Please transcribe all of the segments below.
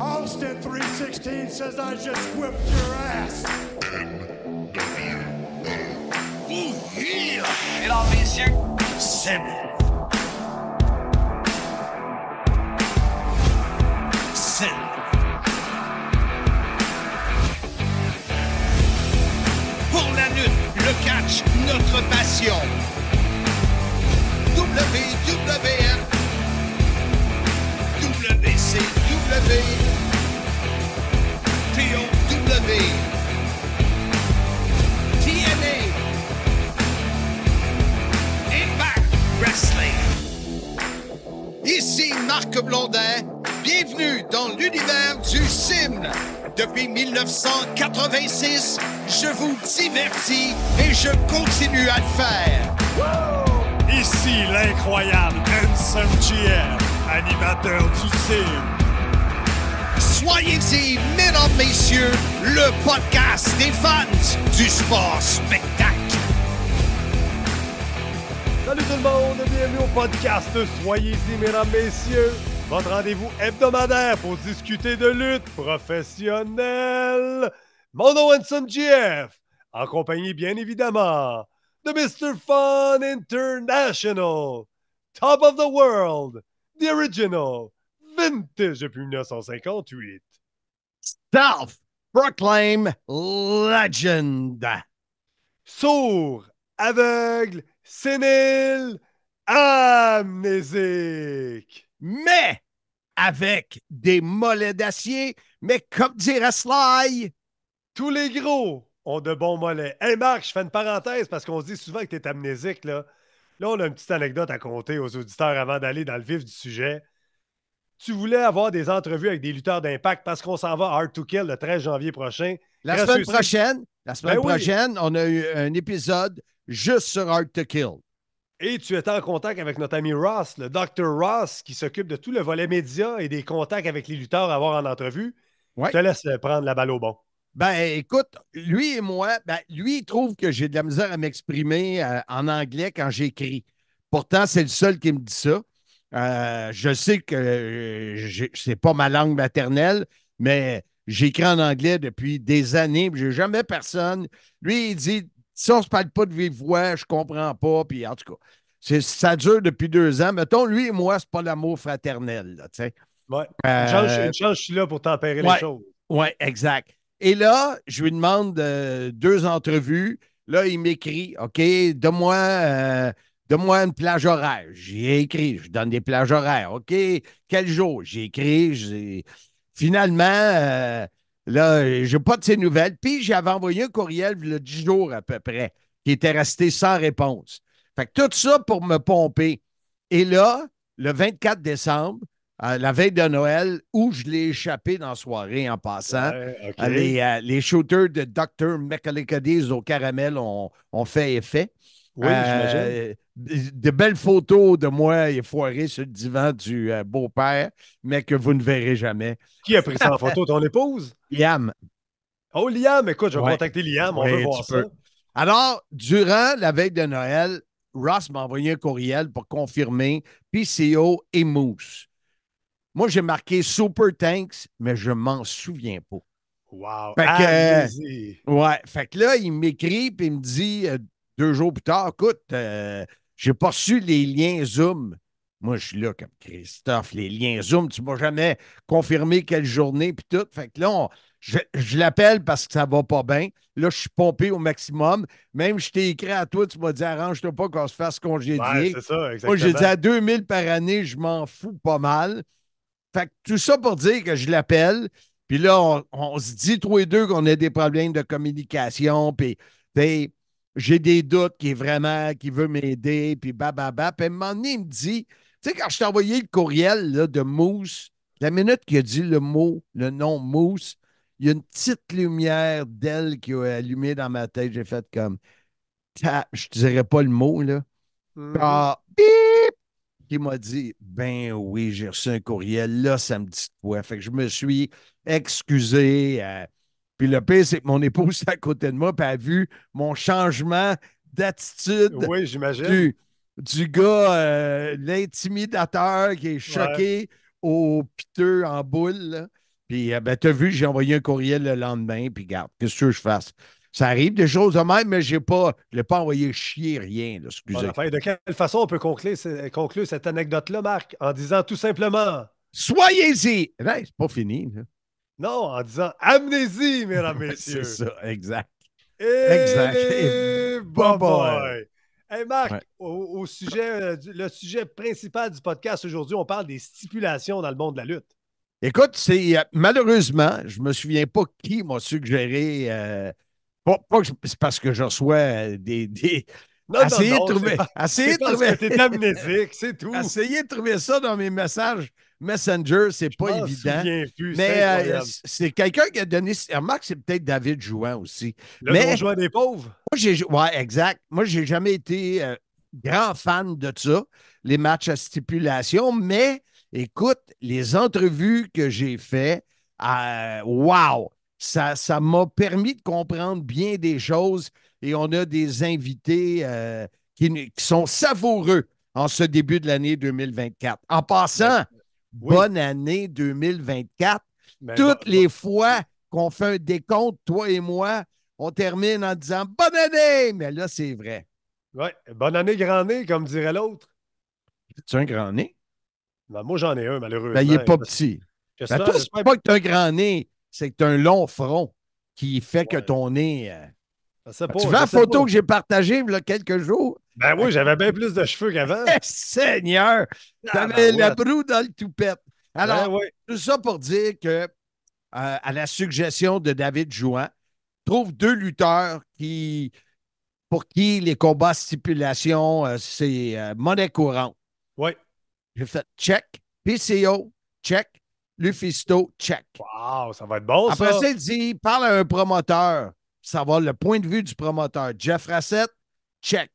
Austin 316 says I just whipped your ass. Mesdames, messieurs, Sim. Sim. Pour la lutte, le catch, notre passion. WWF. WCW. TOW. TNA. Impact Wrestling. Ici Marc Blondin. Bienvenue dans l'univers du sim. Depuis 1986, je vous divertis et je continue à le faire. Ici l'incroyable Handsome GM, animateur du CIM. Soyez-y, mesdames, messieurs, le podcast des fans du sport spectacle. Salut tout le monde, bienvenue au podcast Soyez-y, mesdames, messieurs. Votre rendez-vous hebdomadaire pour discuter de lutte professionnelle. Mon nom Hanson GF, en compagnie bien évidemment de Mr. Fun International, Top of the World, The Original, Vintage depuis 1958. Self proclaim legend. Sourd, aveugle, sénile, amnésique. Mais avec des mollets d'acier, mais comme dirait Sly, Tous les gros ont de bons mollets. Hey Marc, je fais une parenthèse parce qu'on se dit souvent que tu es amnésique. Là. là, on a une petite anecdote à compter aux auditeurs avant d'aller dans le vif du sujet. Tu voulais avoir des entrevues avec des lutteurs d'impact parce qu'on s'en va à Hard to Kill le 13 janvier prochain. la Reste semaine prochaine, la semaine Ben oui. prochaine, on a eu un épisode juste sur Hard to Kill. Et tu étais en contact avec notre ami Ross, le Dr. Ross, qui s'occupe de tout le volet média et des contacts avec les lutteurs à avoir en entrevue. Ouais. Je te laisse prendre la balle au bon. Ben, écoute, lui et moi, ben, lui, il trouve que j'ai de la misère à m'exprimer euh, en anglais quand j'écris. Pourtant, c'est le seul qui me dit ça. Euh, je sais que euh, c'est pas ma langue maternelle, mais j'écris en anglais depuis des années, j'ai jamais personne. Lui, il dit si on se parle pas de vive voix, je comprends pas. Puis en tout cas, ça dure depuis deux ans. Mettons, lui et moi, c'est pas l'amour fraternel, là, tu sais. Ouais. Euh, je suis là pour tempérer ouais. les choses. oui, exact. Et là, je lui demande euh, deux entrevues. Là, il m'écrit OK, donne-moi donne-moi une plage horaire. J'ai écrit, je donne des plages horaires. OK, quel jour? J'ai écrit. j'ai- Finalement, euh, là, j'ai pas de ses nouvelles. Puis j'avais envoyé un courriel il y a 10 jours à peu près, qui était resté sans réponse. Fait que tout ça pour me pomper. Et là, le 24 décembre, euh, la veille de Noël, où je l'ai échappé dans la soirée en passant. Ouais. Euh, Les, euh, les shooters de Dr. McAlicuddy's au caramel ont, ont fait effet. Oui. Euh, de de belles photos de moi foiré sur le divan du euh, beau-père, mais que vous ne verrez jamais. Qui a pris ça en photo? Ton épouse? Yam. Oh, Liam, écoute, je vais Ouais. contacter Liam, on Oui, veut voir ça. peux. Alors, durant la veille de Noël, Ross m'a envoyé un courriel pour confirmer PCO et Moose. Moi, j'ai marqué Super Tanks, mais je m'en souviens pas. Wow. Fait que-. Ouais, fait que là, il m'écrit puis il me dit euh, deux jours plus tard, écoute, euh, j'ai pas reçu les liens Zoom. Moi, je suis là comme Christophe, les liens Zoom, tu m'as jamais confirmé quelle journée puis tout. Fait que là, on- je, je l'appelle parce que ça va pas bien. Là, je suis pompé au maximum. Même je t'ai écrit à toi, tu m'as dit arrange-toi pas qu'on se fasse congédier. Ouais, c'est ça, Moi, j'ai dit à 2000 par année, je m'en fous pas mal. Fait que tout ça pour dire que je l'appelle. Puis là, on, on se dit tous les deux qu'on a des problèmes de communication. Puis, j'ai des doutes qui est vraiment, qui veut m'aider. Puis, bababa. Puis, à un moment donné, il me dit, tu sais, quand je t'ai envoyé le courriel là, de Mousse, la minute qu'il a dit le mot, le nom Mousse, il y a une petite lumière d'elle qui a allumé dans ma tête. J'ai fait comme, je te dirais pas le mot, là. Ah, bip! Qui m'a dit Ben oui, j'ai reçu un courriel, là, ça me dit quoi. Fait que je me suis excusé. euh, puis le pire, c'est que mon épouse est à côté de moi, puis elle a vu mon changement d'attitude Oui, j'imagine. du, du gars, euh, l'intimidateur qui est choqué au piteux en boule. Puis, euh, ben, tu as vu, j'ai envoyé un courriel le lendemain, puis garde, qu'est-ce que je fasse? Ça arrive des choses de même, mais j'ai pas, je l'ai pas envoyé chier, rien, là, excusez. Bon, enfin, de quelle façon on peut conclure, conclure cette anecdote-là, Marc? En disant tout simplement. Soyez-y! Ben, c'est pas fini. Là. Non, en disant amnésie, mesdames, messieurs. c'est ça, exact. Et Exact. bye bye bye. Hey Marc, Ouais. au, au sujet, euh, le sujet principal du podcast aujourd'hui, on parle des stipulations dans le monde de la lutte. Écoute, c'est euh, malheureusement, je me souviens pas qui m'a suggéré. euh, pas, c'est parce que je reçois des. des Non, essayez non, non, de trouver. pas- essayez de trouver. amnésique, c'est tout. essayez de trouver ça dans mes messages Messenger, c'est pas évident. plus, Mais c'est euh, c'est quelqu'un qui a donné. Remarque, c'est peut-être David Jouan aussi. Le mais- donjon des pauvres. Moi, j'ai. Ouais, exact. Moi, j'ai jamais été euh, grand fan de ça, les matchs à stipulation, mais écoute, les entrevues que j'ai faites, euh, wow! Ça, ça m'a permis de comprendre bien des choses et on a des invités euh, qui, qui sont savoureux en ce début de l'année 2024. En passant, Oui. bonne année 2024. Mais Toutes bon, les fois qu'on fait un décompte, toi et moi, on termine en disant bonne année, mais là, c'est vrai. ouais, bonne année, grand nez, comme dirait l'autre. Tu un grand nez? Ben, moi, j'en ai un, malheureusement. Ben, il n'est pas petit. Ben, j'espère- toi, c'est pas que tu as un grand nez, c'est que tu as un long front qui fait que ton nez. euh, pas, tu veux la photo pas. que j'ai partagée il y a quelques jours? Ben oui, j'avais bien plus de cheveux qu'avant. Seigneur! Ah, T'avais ben la ouais. broue dans le toupette. Alors, Ben ouais. Tout ça pour dire que, euh, à la suggestion de David Jouan, trouve deux lutteurs qui, pour qui les combats stipulation, euh, c'est euh, monnaie courante. Ouais. J'ai fait check, PCO, check, Lufisto, check. Wow, ça va être bon, Après ça. ça, il dit parle à un promoteur, savoir le point de vue du promoteur. Jeff Rassett, check.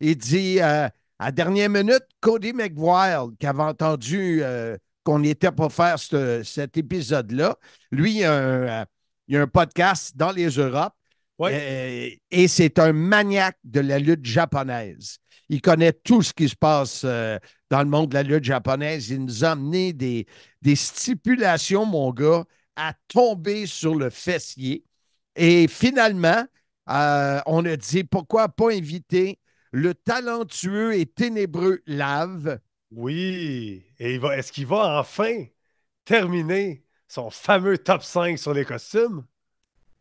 Il dit euh, à dernière minute, Cody McWild, qui avait entendu euh, qu'on n'était pas faire ce- cet épisode-là, lui, il a, un, euh, il a un podcast dans les Europes. Euh, et c'est un maniaque de la lutte japonaise. Il connaît tout ce qui se passe dans le monde de la lutte japonaise. Il nous a amené des, des stipulations, mon gars, à tomber sur le fessier. Et finalement, euh, on a dit pourquoi pas inviter le talentueux et ténébreux Lave. Oui. Et il va, est-ce qu'il va enfin terminer son fameux top 5 sur les costumes?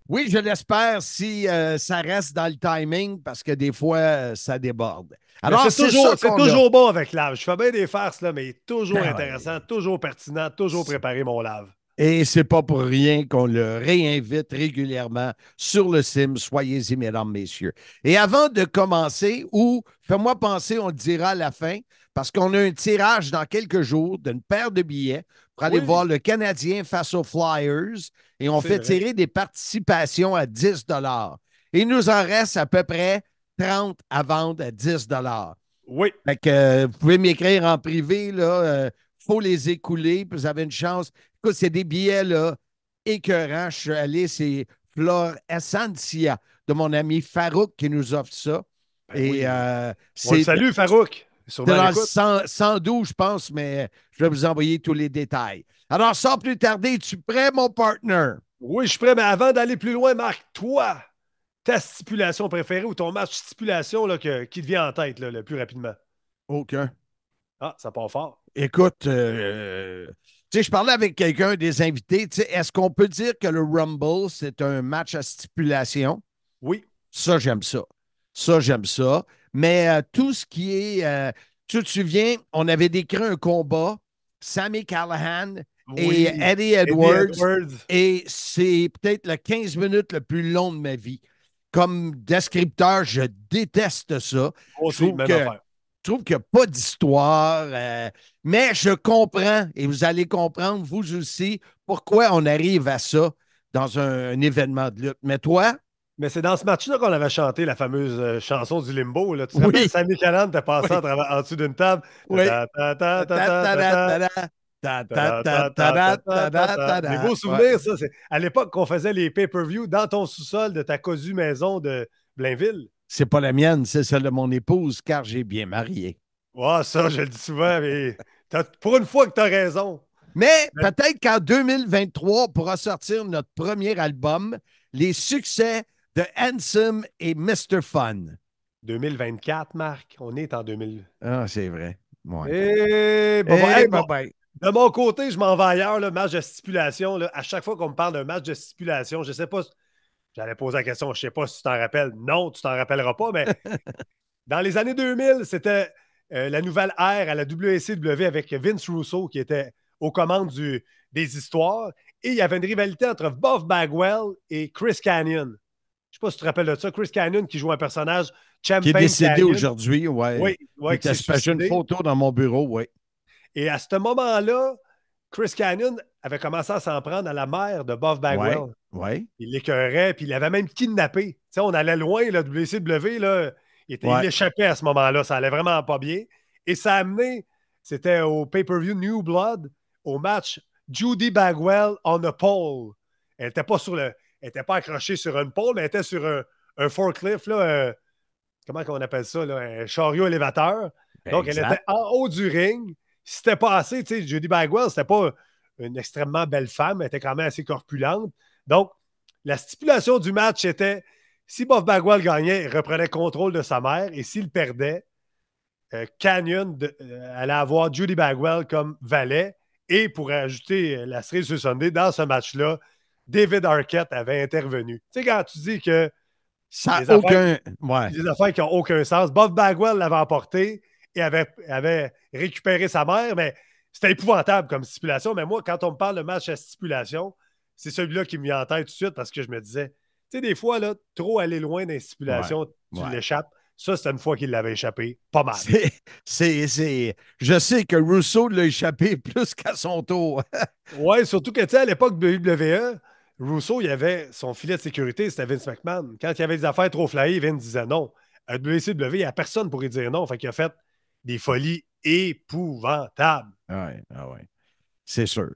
Oui, je l'espère si euh, ça reste dans le timing parce que des fois, euh, ça déborde. Mais Alors, c'est c'est toujours, c'est bon avec Lave. Je fais bien des farces, là, mais toujours Ben ouais. intéressant, toujours pertinent, toujours préparé, mon Lave. Et c'est pas pour rien qu'on le réinvite régulièrement sur le sim. Soyez-y, mesdames, messieurs. Et avant de commencer, ou fais-moi penser, on le dira à la fin, parce qu'on a un tirage dans quelques jours d'une paire de billets pour aller Oui. voir le Canadien face aux Flyers. Et on fait vrai. tirer des participations à 10 Et il nous en reste à peu près 30 à vendre à 10 Oui. fait que euh, vous pouvez m'écrire en privé, là. Il faut les écouler, puis vous avez une chance. Écoute, c'est des billets, là, écœurants. Je suis allé, c'est Flore Essentia de mon ami Farouk qui nous offre ça. Ben Et oui. euh, c'est salue, Farouk. c'est Sûrement à dans le l'écoute. 100 112, je pense, mais je vais vous envoyer tous les détails. Alors, sans plus tarder, es-tu prêt, mon partner? Oui, je suis prêt, mais avant d'aller plus loin, Marc, toi, ta stipulation préférée ou ton match stipulation là, que- qui te vient en tête là, le plus rapidement? Aucun. Ah, ça part fort. Écoute, euh, sais, je parlais avec quelqu'un des invités. Est-ce qu'on peut dire que le Rumble, c'est un match à stipulation? Oui. Ça, j'aime ça. Ça, j'aime ça. Mais euh, tout ce qui est. euh, tu te souviens, on avait décrit un combat, Sammy Callahan Oui. et Eddie Eddie Edwards. Edwards. Et c'est peut-être le 15 minutes le plus long de ma vie. Comme descripteur, je déteste ça. Aussi, trouve que-. Je je trouve qu'il n'y a pas d'histoire. Mais je comprends, et vous allez comprendre, vous aussi, pourquoi on arrive à ça dans un, événement de lutte. Mais toi, mais c'est dans ce match-là qu'on avait chanté la fameuse chanson du limbo. Là. Tu te oui. rappelles, Sammy Callan était passé oui. en, dessous d'une table. Oui. Des beaux souvenirs, ça. À l'époque qu'on faisait les pay-per-view dans ton sous-sol de ta cosu maison de Blainville. C'est pas la mienne, c'est celle de mon épouse, car j'ai bien marié. Ouais, ça, je le dis souvent, mais pour une fois que tu as raison. Mais peut-être qu'en 2023, on pourra sortir notre premier album, Les succès de Handsome et Mr. Fun. 2024, Marc. On est en 2000. Ah, c'est vrai. Ouais. Eh, bon, Eh, bon, hey, bye bon, bye. De mon côté, je m'en vais ailleurs, le match de stipulation. là. à chaque fois qu'on me parle d'un match de stipulation, je ne sais pas. J'allais poser la question, je ne sais pas si tu t'en rappelles. Non, tu t'en rappelleras pas, mais dans les années 2000, c'était euh, la nouvelle ère à la WCW avec Vince Russo qui était aux commandes du- des histoires. Et il y avait une rivalité entre Buff Bagwell et Chris Canyon. Je ne sais pas si tu te rappelles de ça. Chris Canyon qui joue un personnage Champagne Qui est décédé aujourd'hui, ouais. Oui, oui, Il qui une photo dans mon bureau, oui. Et à ce moment-là, Chris Canyon avait commencé à s'en prendre à la mère de Buff Bagwell. Ouais, ouais. Il l'écœurait, puis il l'avait même kidnappé. On allait loin, là, WCW, là, il, était, Ouais. il échappait à ce moment-là. Ça allait vraiment pas bien. Et ça a amené, c'était au pay-per-view New Blood, au match Judy Bagwell on a pole. Elle n'était pas sur le. Elle était pas accrochée sur une pole, mais elle était sur un, un forklift, là, un- comment on appelle ça, là, un chariot élévateur. Donc, elle était en haut du ring. C'était pas assez, tu sais, Judy Bagwell, c'était pas une extrêmement belle femme, elle était quand même assez corpulente. Donc, la stipulation du match était si Buff Bagwell gagnait, il reprenait contrôle de sa mère et s'il perdait, euh, Canyon de- euh, allait avoir Judy Bagwell comme valet. Et pour ajouter euh, la cerise sur Sunday, dans ce match-là, David Arquette avait intervenu. Tu sais, quand tu dis que Ça n'a aucun. Ouais. des affaires qui n'ont aucun sens. Bob Bagwell l'avait emporté et avait, avait récupéré sa mère, mais c'était épouvantable comme stipulation. Mais moi, quand on me parle de match à stipulation, c'est celui-là qui me vient en tête tout de suite parce que je me disais, tu sais, des fois, là, trop aller loin dans les stipulations, tu ouais. l'échappes. Ça, c'était une fois qu'il l'avait échappé. Pas mal. C'est, c'est, c'est- Je sais que Rousseau l'a échappé plus qu'à son tour. Ouais, surtout que, tu sais, à l'époque de WWE, Rousseau, il avait son filet de sécurité, c'était Vince McMahon. Quand il y avait des affaires trop flyées, Vince disait non. À WCW, il n'y a personne pour y dire non. Fait qu'il a fait des folies épouvantables. Ouais, ah ouais. C'est sûr.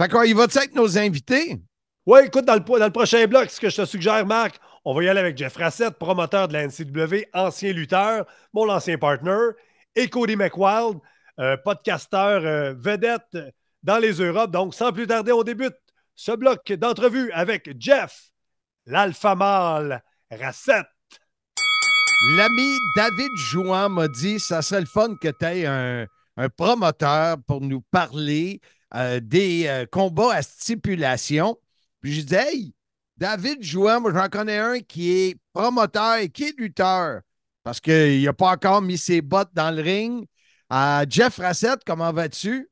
Fait qu'on y va-tu avec nos invités? Ouais, écoute, dans le, dans le prochain bloc, ce que je te suggère, Marc, on va y aller avec Jeff Rassett, promoteur de la NCW, ancien lutteur, mon ancien partner, et Cody McWild, euh, podcasteur euh, vedette dans les Europes. Donc, sans plus tarder, on débute ce bloc d'entrevue avec Jeff, l'alpha mâle Rassett. L'ami David Jouan m'a dit ça serait le fun que tu aies un, un promoteur pour nous parler euh, des euh, combats à stipulation. Puis j'ai dit Hey, David Jouan, moi j'en connais un qui est promoteur et qui est lutteur parce qu'il n'a pas encore mis ses bottes dans le ring. Euh, Jeff Rassett, comment vas-tu?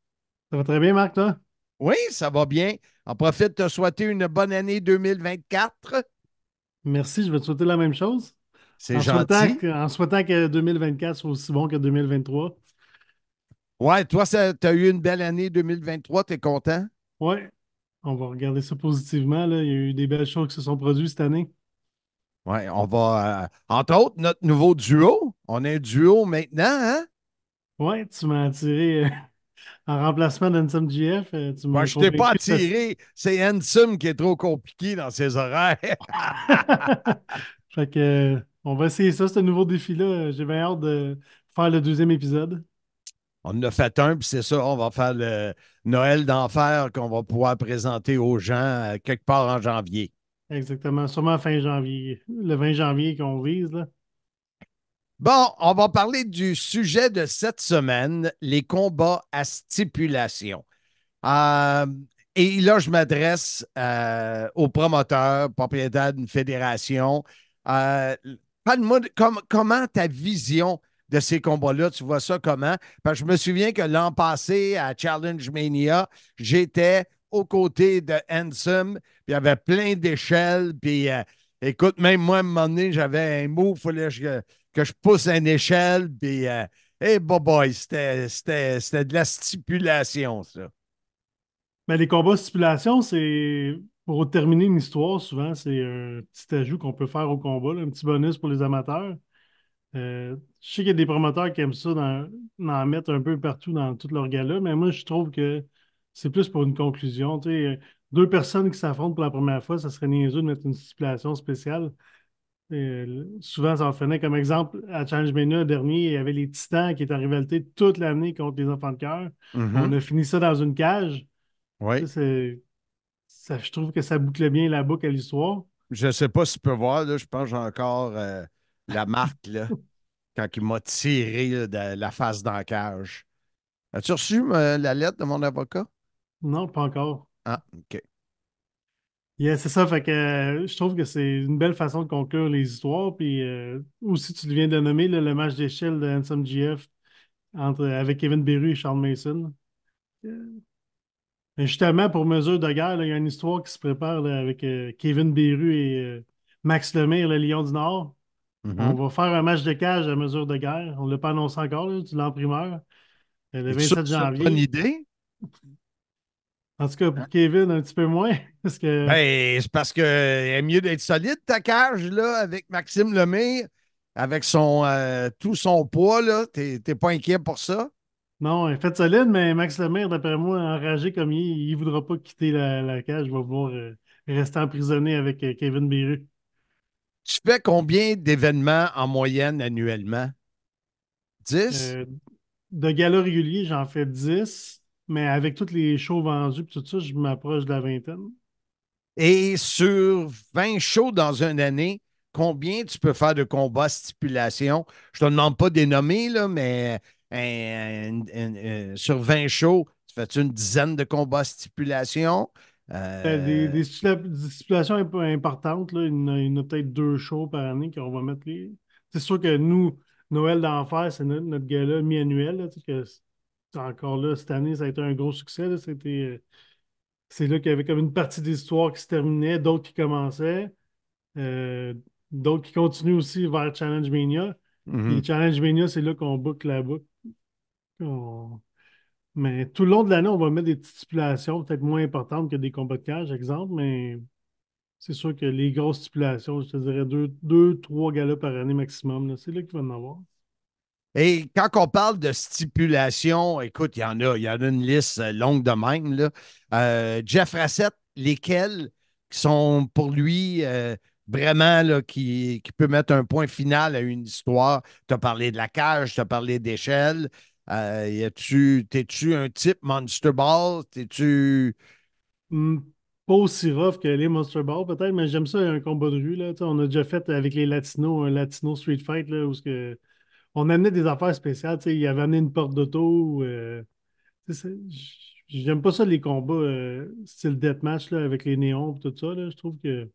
Ça va très bien, Marc, toi? Oui, ça va bien. En profite de te souhaiter une bonne année 2024. Merci, je vais te souhaiter la même chose. C'est souhaitant, gentil. que, en souhaitant que 2024 soit aussi bon que 2023. Ouais, toi, tu as eu une belle année 2023, tu es content? Oui, on va regarder ça positivement. Là. Il y a eu des belles choses qui se sont produites cette année. Oui, on va. euh, entre autres, notre nouveau duo. On a un duo maintenant, hein? Oui, tu m'as attiré euh, en remplacement d'Ansem GF. euh, tu Moi, je t'ai pas attiré. C'est Handsome qui est trop compliqué dans ses horaires. fait que, euh, on va essayer ça, ce nouveau défi-là. J'ai bien hâte de faire le deuxième épisode. On en a fait un, puis c'est ça, on va faire le Noël d'enfer qu'on va pouvoir présenter aux gens euh, quelque part en janvier. Exactement, sûrement fin janvier. Le 20 janvier qu'on vise. Là. Bon, on va parler du sujet de cette semaine, les combats à stipulation. Euh, et là, je m'adresse euh, aux promoteurs, propriétaires d'une fédération. Euh, Parle-moi de com- comment ta vision de ces combats-là, tu vois ça comment? Parce que je me souviens que l'an passé, à Challenge Mania, j'étais aux côtés de Handsome, puis il y avait plein d'échelles, puis euh, écoute, même moi, à un moment donné, j'avais un mot, il fallait que que je pousse une échelle, puis euh, hey, boy, boy, c'était de la stipulation, ça. Mais les combats stipulation, c'est pour terminer une histoire, souvent, c'est un petit ajout qu'on peut faire au combat, un petit bonus pour les amateurs. Euh, je sais qu'il y a des promoteurs qui aiment ça d'en mettre un peu partout dans toutes leurs galas, mais moi, je trouve que c'est plus pour une conclusion. Deux personnes qui s'affrontent pour la première fois, ça serait niaiseux de mettre une stipulation spéciale. Euh, souvent, ça en venait comme exemple à Challenge Mania dernier, il y avait les Titans qui étaient en rivalité toute l'année contre les enfants de cœur. Mhm. On a fini ça dans une cage. Oui. Ça- je trouve que ça boucle bien la boucle à l'histoire. Je ne sais pas si tu peux voir, là, je pense que j'ai encore euh, la marque là, quand il m'a tiré là, de la face dans la cage. As-tu reçu euh, la lettre de mon avocat? Non, pas encore. Ah, OK. Yeah, c'est ça, fait que euh, je trouve que c'est une belle façon de conclure les histoires. Puis euh, aussi, tu viens de nommer là, le match d'échelle de Handsome GF entre, avec Kevin Beru et Charles Mason. Euh, justement, pour mesure de guerre, il y a une histoire qui se prépare là, avec euh, Kevin Beru et euh, Max Lemire, le Lion du Nord. Mhm. On va faire un match de cage à mesure de guerre. On ne l'a pas annoncé encore, là, tu l'as en primeur. Euh, Le Es-tu sûr 27 que c'est une janvier. bonne idée? En tout cas, pour Kevin, un petit peu moins. Parce que Ben, c'est parce que est mieux d'être solide, ta cage, là, avec Maxime Lemire, avec son, euh, tout son poids, là. T'es pas inquiet pour ça? non, il fait solide, mais Max Lemire, d'après moi, enragé comme il est, il ne voudra pas quitter la, la cage. Il va vouloir euh, rester emprisonné avec euh, Kevin Beru. Tu fais combien d'événements en moyenne annuellement? 10? Euh, de gala régulier, j'en fais 10, mais avec tous les shows vendus et tout ça, je m'approche de la vingtaine. Et sur 20 shows dans une année, combien tu peux faire de combats stipulation? Je te demande pas des nommés, là, mais un- un- un- sur 20 shows, tu fais une dizaine de combats stipulation? Euh, Euh, Des, des stipula- des stipulations imp- importantes, là, il y en a, peut-être deux shows par année qu'on va mettre les. C'est sûr que nous, Noël d'enfer, c'est notre, notre gala mi-annuel. encore là, cette année, ça a été un gros succès. C'était, euh, c'est là qu'il y avait comme une partie de l'histoire qui se terminait, d'autres qui commençaient, euh, d'autres qui continuent aussi vers Challenge Mania. mhm. Puis Challenge Mania, c'est là qu'on boucle la boucle. On- Mais tout le long de l'année, on va mettre des petites stipulations, peut-être moins importantes que des combats de cage, exemple, mais c'est sûr que les grosses stipulations, je te dirais deux, deux trois galas par année maximum, c'est là qu'il va en avoir. Et quand on parle de stipulation, écoute, il y en a, il y en a une liste longue de même. Là. Euh, Jeff Rassett, lesquels sont pour lui euh, vraiment là, qui, qui peut mettre un point final à une histoire? Tu as parlé de la cage, tu as parlé d'échelle. Euh, T'es-tu un type Monster Ball? T'es-tu. Hmm, pas aussi rough que les Monster Ball, peut-être, mais j'aime ça, un combat de rue. Là. On a déjà fait avec les Latinos un Latino Street Fight là, où que... on amenait des affaires spéciales. Il avait amené une porte d'auto. euh, J'aime pas ça, les combats euh, style deathmatch avec les néons et tout ça. Je trouve que,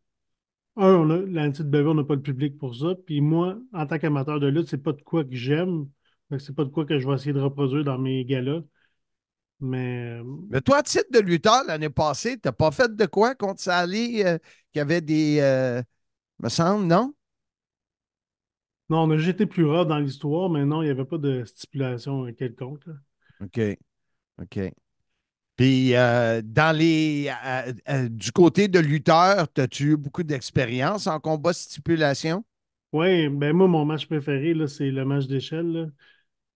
un, on a, la NCAA, on n'a pas le public pour ça. Puis moi, en tant qu'amateur de lutte, c'est pas de quoi que j'aime. C'est pas de quoi que je vais essayer de reproduire dans mes galas. Mais euh, Mais toi, à titre de lutteur, l'année passée, t'as pas fait de quoi contre Sally euh, qui avait des. euh, me semble, non? non, on a juste été plus rare dans l'histoire, mais non, il n'y avait pas de stipulation euh, quelconque. là. OK. OK. Puis, euh, dans les. euh, euh, du côté de lutteur, as-tu eu beaucoup d'expérience en combat stipulation? Oui, ben moi, mon match préféré, c'est le match d'échelle.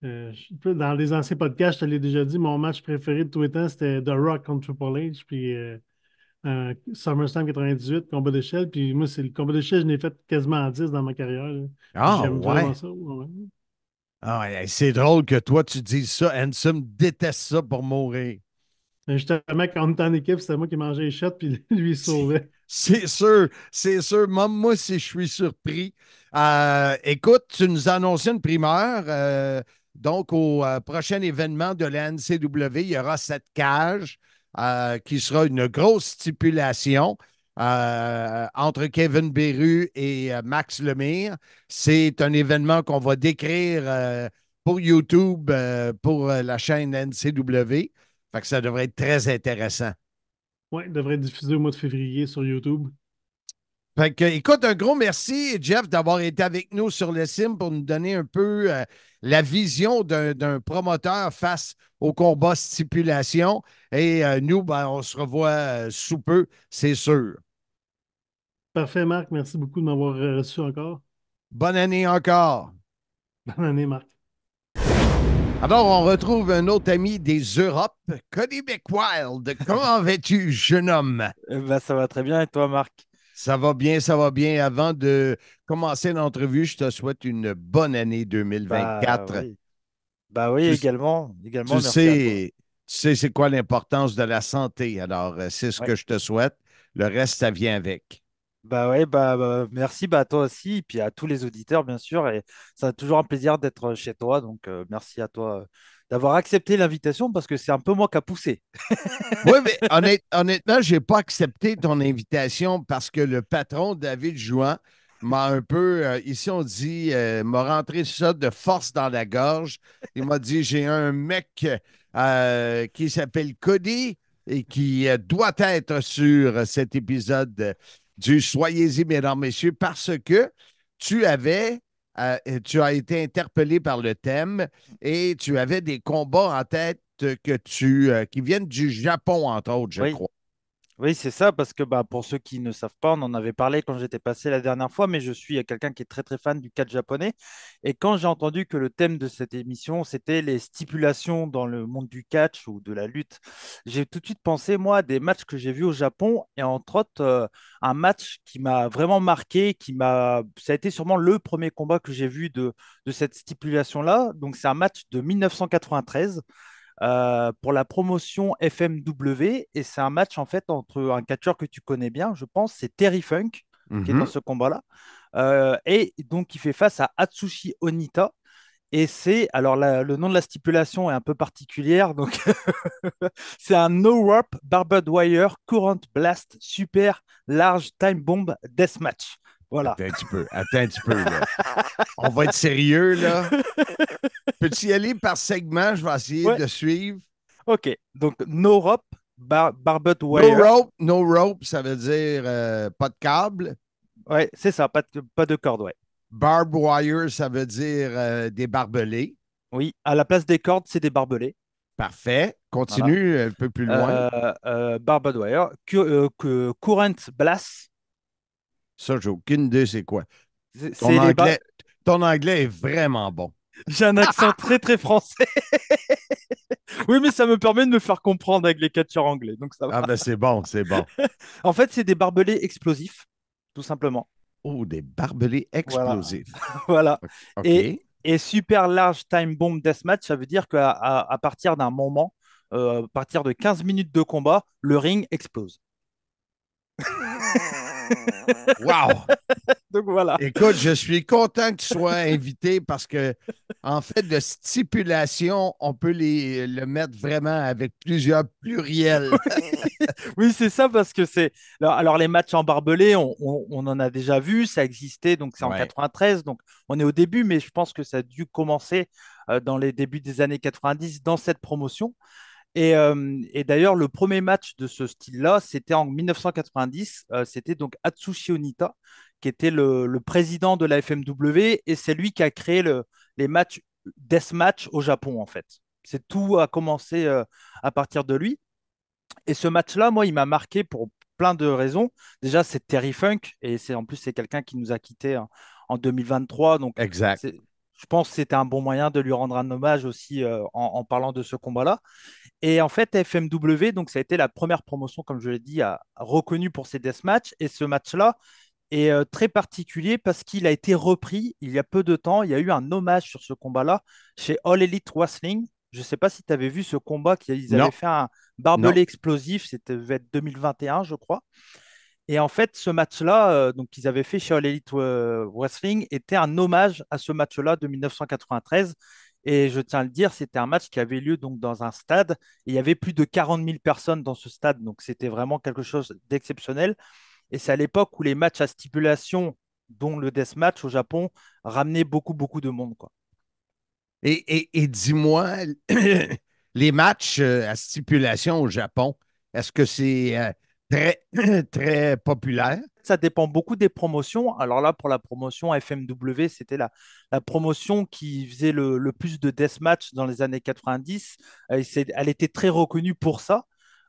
Euh, je- dans les anciens podcasts, je te l'ai déjà dit, mon match préféré de tous les temps, c'était The Rock contre Triple H, puis euh, euh, SummerSlam 98, combat d'échelle. Puis moi, c'est le combat d'échelle, je l'ai fait quasiment en 10 dans ma carrière. Ah, ouais? ça. ouais. Ah, ouais, c'est drôle que toi, tu dises ça. Ansem déteste ça pour mourir. Mais Justement, quand on était en équipe, c'était moi qui mangeais les shots, puis lui, il sauvait. C'est sûr, c'est sûr. Moi, moi si je suis surpris. Euh, écoute, tu nous as annoncé une primeur. euh, donc, au euh, prochain événement de la NCW, il y aura cette cage euh, qui sera une grosse stipulation euh, entre Kevin Beru et Max Lemire. C'est un événement qu'on va décrire pour YouTube, pour la chaîne NCW. Ça devrait être très intéressant. Oui, devrait être diffusé au mois de février sur YouTube. Fait que, écoute, un gros merci, Jeff, d'avoir été avec nous sur le sim pour nous donner un peu euh, la vision d'un promoteur face au combat stipulation. Et euh, nous, ben, on se revoit euh, sous peu, c'est sûr. Parfait, Marc. Merci beaucoup de m'avoir reçu encore. Bonne année encore. Bonne année, Marc. Alors, on retrouve un autre ami des Europes, Cody McWild. Comment vas-tu, jeune homme? Eh ben, ça va très bien. Et toi, Marc? Ça va bien, ça va bien. Avant de commencer l'entrevue, je te souhaite une bonne année 2024. Bah oui, Bah oui, Tu- également. également Tu merci sais, Tu sais, c'est quoi l'importance de la santé? Alors, euh, c'est ce Ouais. que je te souhaite. Le reste, ça vient avec. Bah ouais, bah, bah, merci bah, à toi aussi, et puis à tous les auditeurs, bien sûr. Et ça a toujours un plaisir d'être chez toi. Donc, euh, merci à toi euh, d'avoir accepté l'invitation parce que c'est un peu moi qui a poussé. Oui, mais honnête- honnêtement, je n'ai pas accepté ton invitation parce que le patron, David Jouan, m'a un peu, euh, ici on dit, euh, m'a rentré ça de force dans la gorge. Il m'a dit, j'ai un mec euh, qui s'appelle Cody et qui doit être sur cet épisode du Soyez-y, mesdames, messieurs, parce que tu avais, euh, tu as été interpellé par le thème et tu avais des combats en tête que tu, euh, qui viennent du Japon, entre autres, je Oui. crois. Oui, c'est ça, parce que bah, pour ceux qui ne savent pas, on en avait parlé quand j'étais passé la dernière fois, mais je suis quelqu'un qui est très très fan du catch japonais. Et quand j'ai entendu que le thème de cette émission, c'était les stipulations dans le monde du catch ou de la lutte, j'ai tout de suite pensé, moi, à des matchs que j'ai vus au Japon, et entre autres, euh, un match qui m'a vraiment marqué, qui m'a... Ça a été sûrement le premier combat que j'ai vu de, de cette stipulation-là. Donc c'est un match de 1993 euh, pour la promotion FMW et c'est un match en fait entre un catcheur que tu connais bien, je pense, c'est Terry Funk qui est Mhm. dans ce combat-là Euh, et donc il fait face à Atsushi Onita et c'est alors la- le nom de la stipulation est un peu particulière donc c'est un no rope barbed wire current blast super large time bomb death match. Voilà. Attends un petit peu, attends un petit peu, là. On va être sérieux, là. Peux-tu y aller par segment? Je vais essayer Ouais. de suivre. Ok. Donc no rope bar- barbed No wire. rope, no rope, ça veut dire euh, pas de câble. Ouais, c'est ça, pas de, pas de corde, ouais. Barbed wire, ça veut dire euh, des barbelés. Oui, à la place des cordes, c'est des barbelés. Parfait. Continue un peu plus loin. Euh, euh, barbed wire, cu- euh, cu- current blast. Ça, j'ai aucune idée c'est quoi. C'est Ton anglais, ton anglais est vraiment bon. J'ai un accent très très français. oui, mais ça me permet de me faire comprendre avec les catcheurs anglais, donc ça va. Ah ben c'est bon, c'est bon. En fait, c'est des barbelés explosifs, tout simplement. Oh, des barbelés explosifs. voilà. Et- Et super large time bomb deathmatch, ça veut dire qu'à à, à partir d'un moment, euh, à partir de 15 minutes de combat, le ring explose. Wow! Donc voilà. Écoute, je suis content que tu sois invité parce que, en fait, de stipulation, on peut les, le mettre vraiment avec plusieurs pluriels. Oui, c'est ça, parce que c'est. Alors, alors, les matchs en barbelé, on, on- on en a déjà vu, ça existait, donc c'est en Ouais. 93, donc on est au début, mais je pense que ça a dû commencer euh, dans les débuts des années 90 dans cette promotion. Et, euh, et d'ailleurs, le premier match de ce style-là, c'était en 1990, euh, c'était donc Atsushi Onita, qui était le, le président de la FMW, et c'est lui qui a créé le- les matchs deathmatch au Japon, en fait. C'est tout a commencé euh, à partir de lui. Et ce match-là, moi, il m'a marqué pour plein de raisons. Déjà, c'est Terry Funk, et c'est en plus, c'est quelqu'un qui nous a quittés en, en 2023. Donc, Exact. Je pense que c'était un bon moyen de lui rendre un hommage aussi euh, en, en parlant de ce combat-là. Et en fait, FMW, donc ça a été la première promotion, comme je l'ai dit, à- reconnue pour ses deathmatchs. Et ce match-là est euh, très particulier parce qu'il a été repris il y a peu de temps. Il y a eu un hommage sur ce combat-là chez All Elite Wrestling. Je ne sais pas si tu avais vu ce combat qu'ils Non. avaient fait un barbelé Non. explosif. C'était devait être 2021, je crois. Et en fait, ce match-là, euh, qu'ils avaient fait chez All Elite euh, Wrestling, était un hommage à ce match-là de 1993. Et je tiens à le dire, c'était un match qui avait lieu donc dans un stade. Et il y avait plus de 40 000 personnes dans ce stade. Donc c'était vraiment quelque chose d'exceptionnel. Et c'est à l'époque où les matchs à stipulation, dont le deathmatch au Japon, ramenaient beaucoup, beaucoup de monde. Quoi. Et, et- et dis-moi, les matchs euh, à stipulation au Japon, est-ce que c'est très, très populaire? Ça dépend beaucoup des promotions. Alors là, pour la promotion FMW, c'était la, la promotion qui faisait le, le plus de deathmatch dans les années 90. Euh, c'est- elle était très reconnue pour ça.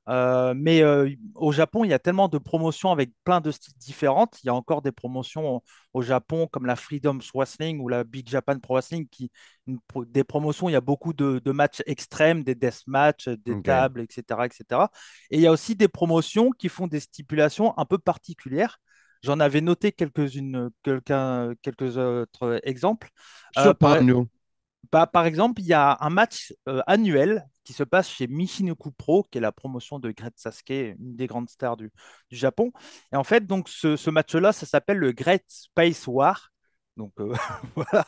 Euh, mais euh, au Japon, il y a tellement de promotions avec plein de styles différentes. Il y a encore des promotions au, Japon comme la Freedom Wrestling ou la Big Japan Pro Wrestling, qui, une des promotions, il y a beaucoup de, de matchs extrêmes, des death matchs, des tables, etc., etc. Et il y a aussi des promotions qui font des stipulations un peu particulières. J'en avais noté quelques-unes, quelques autres exemples. Euh, par- Surprends-nous. Bah, par exemple, il y a un match euh, annuel qui se passe chez Michinoku Pro, qui est la promotion de Great Sasuke, une des grandes stars du, Japon. Et en fait, donc ce, match-là, ça s'appelle le Great Space War. Donc euh, voilà.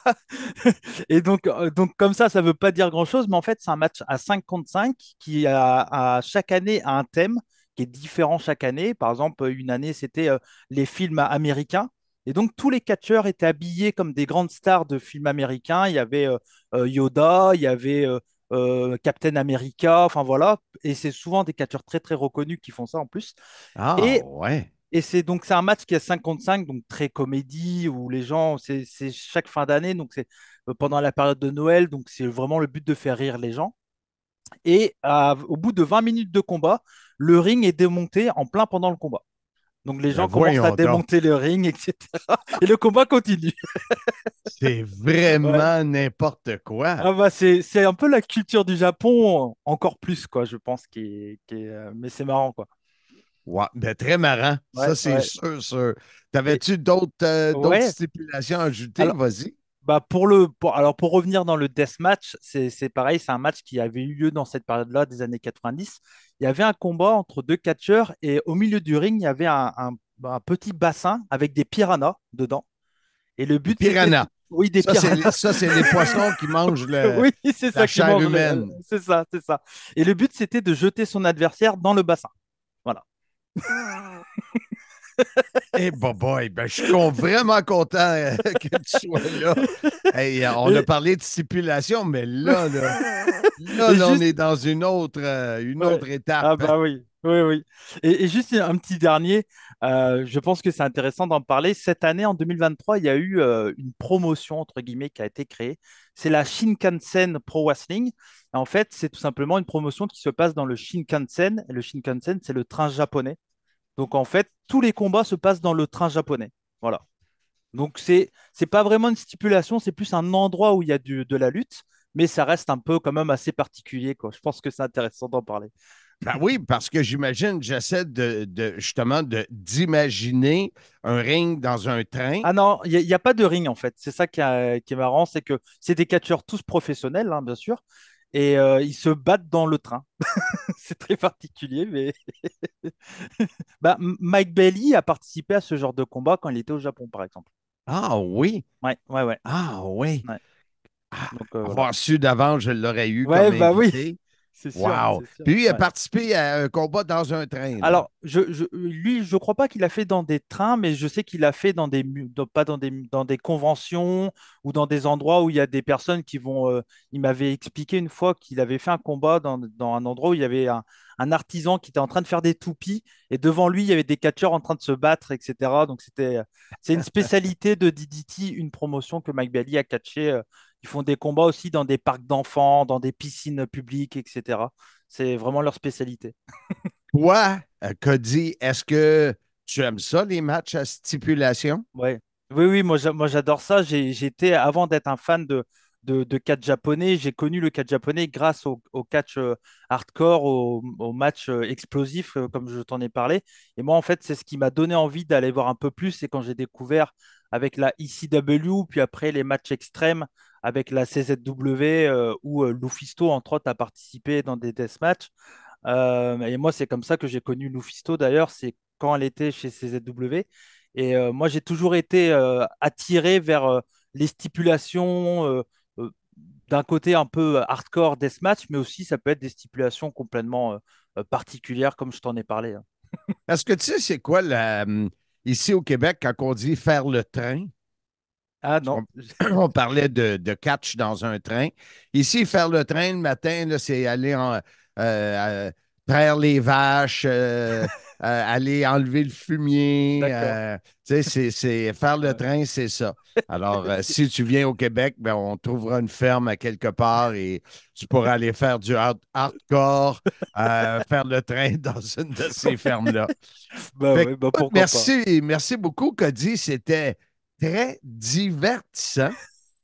Et donc, euh, donc comme ça, ça ne veut pas dire grand-chose, mais en fait, c'est un match à 5 contre 5 qui a, chaque année a un thème qui est différent chaque année. Par exemple, une année, c'était les films américains. Et donc, tous les catcheurs étaient habillés comme des grandes stars de films américains. Il y avait euh, euh, Yoda, il y avait euh, Captain America, enfin voilà. Et c'est souvent des catcheurs très, très reconnus qui font ça en plus. Ah, Et, ouais. et c'est donc c'est un match qui est 55, donc très comédie, où les gens, c'est chaque fin d'année, donc c'est pendant la période de Noël, donc c'est vraiment le but de faire rire les gens. Et au bout de 20 minutes de combat, le ring est démonté en plein pendant le combat. Donc les Ben gens commencent voyons à donc. démonter le ring, etc. Et le combat continue. C'est vraiment n'importe quoi. Ah bah c'est c'est un peu la culture du Japon, encore plus, quoi, je pense, qui est, qui est, euh, mais c'est marrant, quoi. Ouais, ben, très marrant. Ouais, Ça, c'est ouais. sûr, sûr. T'avais-tu d'autres euh, stipulations à ajouter? Alors- Vas-y. Bah pour le, pour, alors pour revenir dans le deathmatch, c'est c'est pareil, c'est un match qui avait eu lieu dans cette période-là des années 90. Il y avait un combat entre deux catcheurs et au milieu du ring, il y avait un, un- un petit bassin avec des piranhas dedans. Et le but, Piranhas. Oui, des Ça, c'est piranhas. les, ça, c'est les poissons qui mangent le. Oui, c'est ça qui chair mange le- humaine. C'est ça, c'est ça. Et le but, c'était de jeter son adversaire dans le bassin. Eh, boy, boy, ben, je suis vraiment content euh, que tu sois là. Hey, on a parlé de stipulation, mais là, là, là, on est dans une autre, euh, une Ouais. autre étape. Ah bah oui, oui, oui. Et, et juste un petit dernier, euh, je pense que c'est intéressant d'en parler. Cette année, en 2023, il y a eu euh, une promotion, entre guillemets, qui a été créée. C'est la Shinkansen Pro Wrestling. En fait, c'est tout simplement une promotion qui se passe dans le Shinkansen. Le Shinkansen, c'est le train japonais. Donc en fait, tous les combats se passent dans le train japonais. Voilà. Donc c'est c'est pas vraiment une stipulation, c'est plus un endroit où il y a du- de la lutte, mais ça reste un peu quand même assez particulier, quoi. Je pense que c'est intéressant d'en parler. Ben oui, parce que j'imagine, j'essaie de, de- justement de, d'imaginer un ring dans un train. Ah non, il n'y a, il y a pas de ring en fait. C'est ça qui, a- qui est marrant, c'est que c'est des catcheurs tous professionnels, hein, bien sûr, et euh, ils se battent dans le train. c'est très particulier, mais bah, Mike Bailey a participé à ce genre de combat quand il était au Japon, par exemple. Ah oui, Ouais, ouais, ouais. ah oui. Ouais. Ah, Donc, euh, voilà. avoir su d'avance, je l'aurais eu Ouais, comme bah oui. Invité. C'est sûr, Wow. sûr. Puis il a Ouais. participé à un combat dans un train. là. Alors, je, je- lui, je crois pas qu'il a fait dans des trains, mais je sais qu'il a fait dans des, dans- pas dans des, dans des conventions ou dans des endroits où il y a des personnes qui vont. euh, il m'avait expliqué une fois qu'il avait fait un combat dans, dans un endroit où il y avait un, un artisan qui était en train de faire des toupies et devant lui, il y avait des catcheurs en train de se battre, etc. Donc, c'était, c'est une spécialité de DDT, une promotion que Mike Bailey a catché. euh, Ils font des combats aussi dans des parcs d'enfants, dans des piscines publiques, etc. C'est vraiment leur spécialité. Toi, euh, Cody, est-ce que tu aimes ça, les matchs à stipulation? Ouais. Oui, oui, moi, j'a- moi j'adore ça. J'étais, avant d'être un fan de, de, de catch japonais, j'ai connu le catch japonais grâce au, au catch euh, hardcore, au, au match euh, explosif, euh, comme je t'en ai parlé. Et moi, en fait, c'est ce qui m'a donné envie d'aller voir un peu plus. C'est quand j'ai découvert avec la ECW, puis après les matchs extrêmes avec la CZW, euh, où euh, Lufisto, entre autres, a participé dans des deathmatchs. Euh, et moi, c'est comme ça que j'ai connu Lufisto, d'ailleurs, c'est quand elle était chez CZW. Et moi, j'ai toujours été attiré vers les stipulations d'un côté un peu hardcore deathmatch, mais aussi ça peut être des stipulations complètement particulières, comme je t'en ai parlé. hein. Est-ce que tu sais c'est quoi hum, ici au Québec quand on dit faire le train? Ah non, On parlait de, de catch dans un train. Ici, faire le train le matin, c'est aller en, euh, traire les vaches, euh, euh, aller enlever le fumier. Euh, c'est, faire le train, c'est ça. Alors, si tu viens au Québec, ben, on trouvera une ferme à quelque part et tu pourras aller faire du hard- hardcore, faire le train dans une de ces fermes-là. bah, pourquoi merci, merci beaucoup, Cody. C'était très divertissant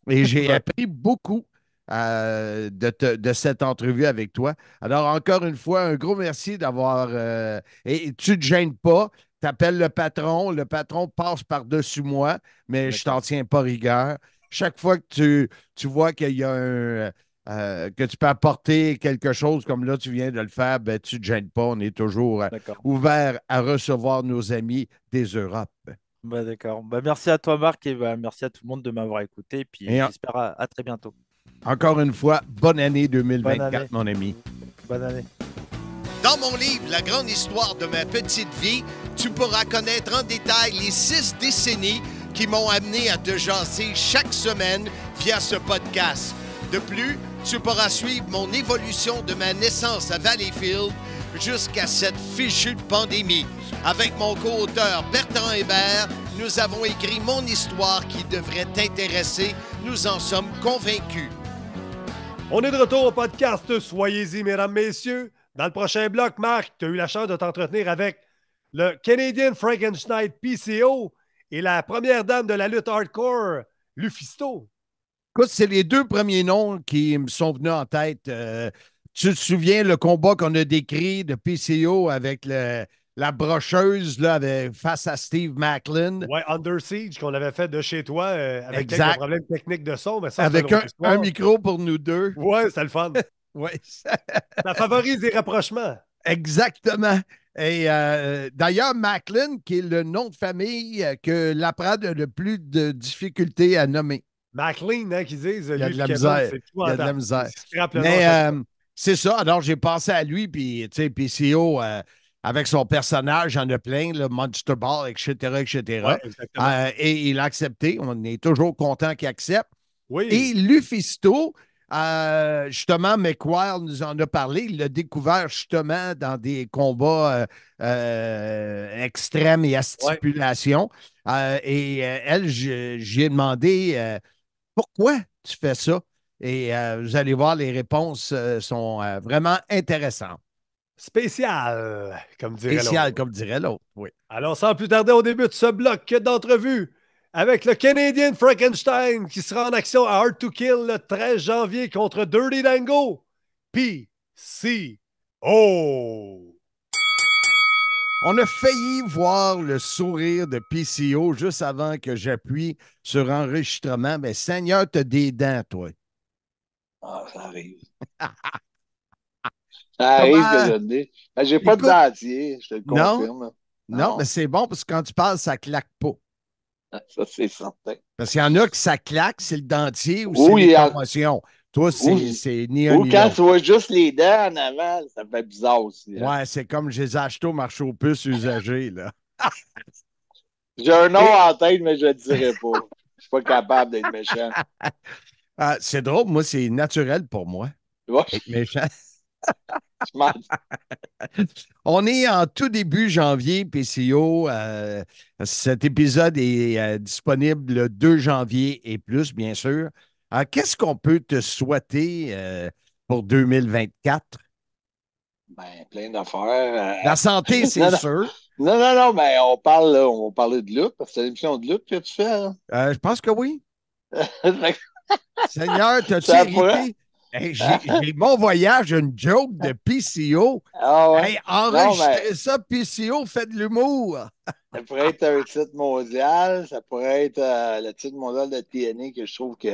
et j'ai appris beaucoup euh, de, te- de cette entrevue avec toi. Alors, encore une fois, un gros merci d'avoir. euh, et, et tu ne te gênes pas. Tu appelles le patron. Le patron passe par-dessus moi, mais je D'accord. t'en tiens pas rigueur. chaque fois que tu, tu vois qu'il y a un. euh, que tu peux apporter quelque chose comme là, tu viens de le faire, ben, tu ne te gênes pas. On est toujours ouvert à recevoir nos amis des Europes. Bah, d'accord. Bah, merci à toi, Marc, et bah, merci à tout le monde de m'avoir écouté. Puis Et en- j'espère à, à très bientôt. Encore une fois, bonne année 2024, Bonne année. mon ami. Bonne année. Dans mon livre La grande histoire de ma petite vie, tu pourras connaître en détail les six décennies qui m'ont amené à te jaser chaque semaine via ce podcast. De plus, tu pourras suivre mon évolution de ma naissance à Valleyfield jusqu'à cette fichue pandémie. Avec mon co-auteur Bertrand Hébert, nous avons écrit mon histoire qui devrait t'intéresser. Nous en sommes convaincus. On est de retour au podcast. Soyez-y, mesdames, messieurs. Dans le prochain bloc, Marc, tu as eu la chance de t'entretenir avec le Canadian Frankenstein PCO et la première dame de la lutte hardcore, Lufisto. Écoute, c'est les deux premiers noms qui me sont venus en tête. Euh, tu te souviens le combat qu'on a décrit de PCO avec le- la brocheuse là, avec- face à Steve Macklin? Ouais, Under Siege qu'on avait fait de chez toi euh, avec Exact. quelques problèmes techniques de son, mais ça, c'est Avec un, un micro pour nous deux. Ouais, c'était le fun. Oui, ça favorise les rapprochements. exactement. Et euh, d'ailleurs, Macklin, qui est le nom de famille que Laprade a le plus de difficultés à nommer. McLean, hein, qu'ils disent. Il y a de la misère. Il y a de la misère. Mais euh, c'est ça. Alors, j'ai pensé à lui, puis, tu sais, PCO, euh, avec son personnage, j'en ai plein, le Monster Ball, etc., etc. Ouais. Euh, et il a accepté. On est toujours content qu'il accepte. oui. Et Lufisto, euh, justement, McQuire nous en a parlé. Il l'a découvert justement dans des combats extrêmes et à stipulation. Et elle, je- j'y ai demandé pourquoi tu fais ça? Et euh, vous allez voir, les réponses euh, sont euh, vraiment intéressantes. Spécial, comme dirait l'autre. comme dirait l'autre. Oui. Alors, sans plus tarder, au début de ce bloc d'entrevue, avec le Canadian Frankenstein qui sera en action à Hard to Kill le 13 janvier contre Dirty Dango. P.C.O. On a failli voir le sourire de PCO juste avant que j'appuie sur enregistrement. Mais Seigneur, t'as des dents, toi. Ah, ça arrive. Ça arrive Comment- que je le dis. Ben, j'ai pas de dentier, je te le confirme. Non, Non. mais c'est bon parce que quand tu parles, ça claque pas. Ça, c'est certain. Parce qu'il y en a que ça claque, c'est le dentier ou Oui, c'est les a- commotions. Toi, c'est ni un Ou quand tu vois juste les dents en avant, ça fait bizarre aussi. hein. Ouais, c'est comme je les ai achetés au marché aux puces usagées. Là. J'ai un nom en tête, mais je ne le dirai pas. Je suis pas capable d'être méchant. Ah, c'est drôle, moi, c'est naturel pour moi. Ouais, être méchant. On est en tout début janvier, PCO. euh, cet épisode est euh, disponible le 2 janvier et plus, bien sûr. Euh, Qu'est-ce qu'on peut te souhaiter euh, pour 2024? Ben, plein d'affaires. euh. La santé, c'est sûr. Non, non, non, mais on parle, là, on va parler de lutte, parce que c'est l'émission de lutte que tu fais. hein? Euh, je pense que oui. Seigneur, t'as-tu hérité? Hey, J'ai j'ai mon voyage, une joke de PCO. ah ouais, Hey, enregistrez ça, PCO, faites de l'humour. ça pourrait être un titre mondial, ça pourrait être euh, le titre mondial de TNA que je trouve que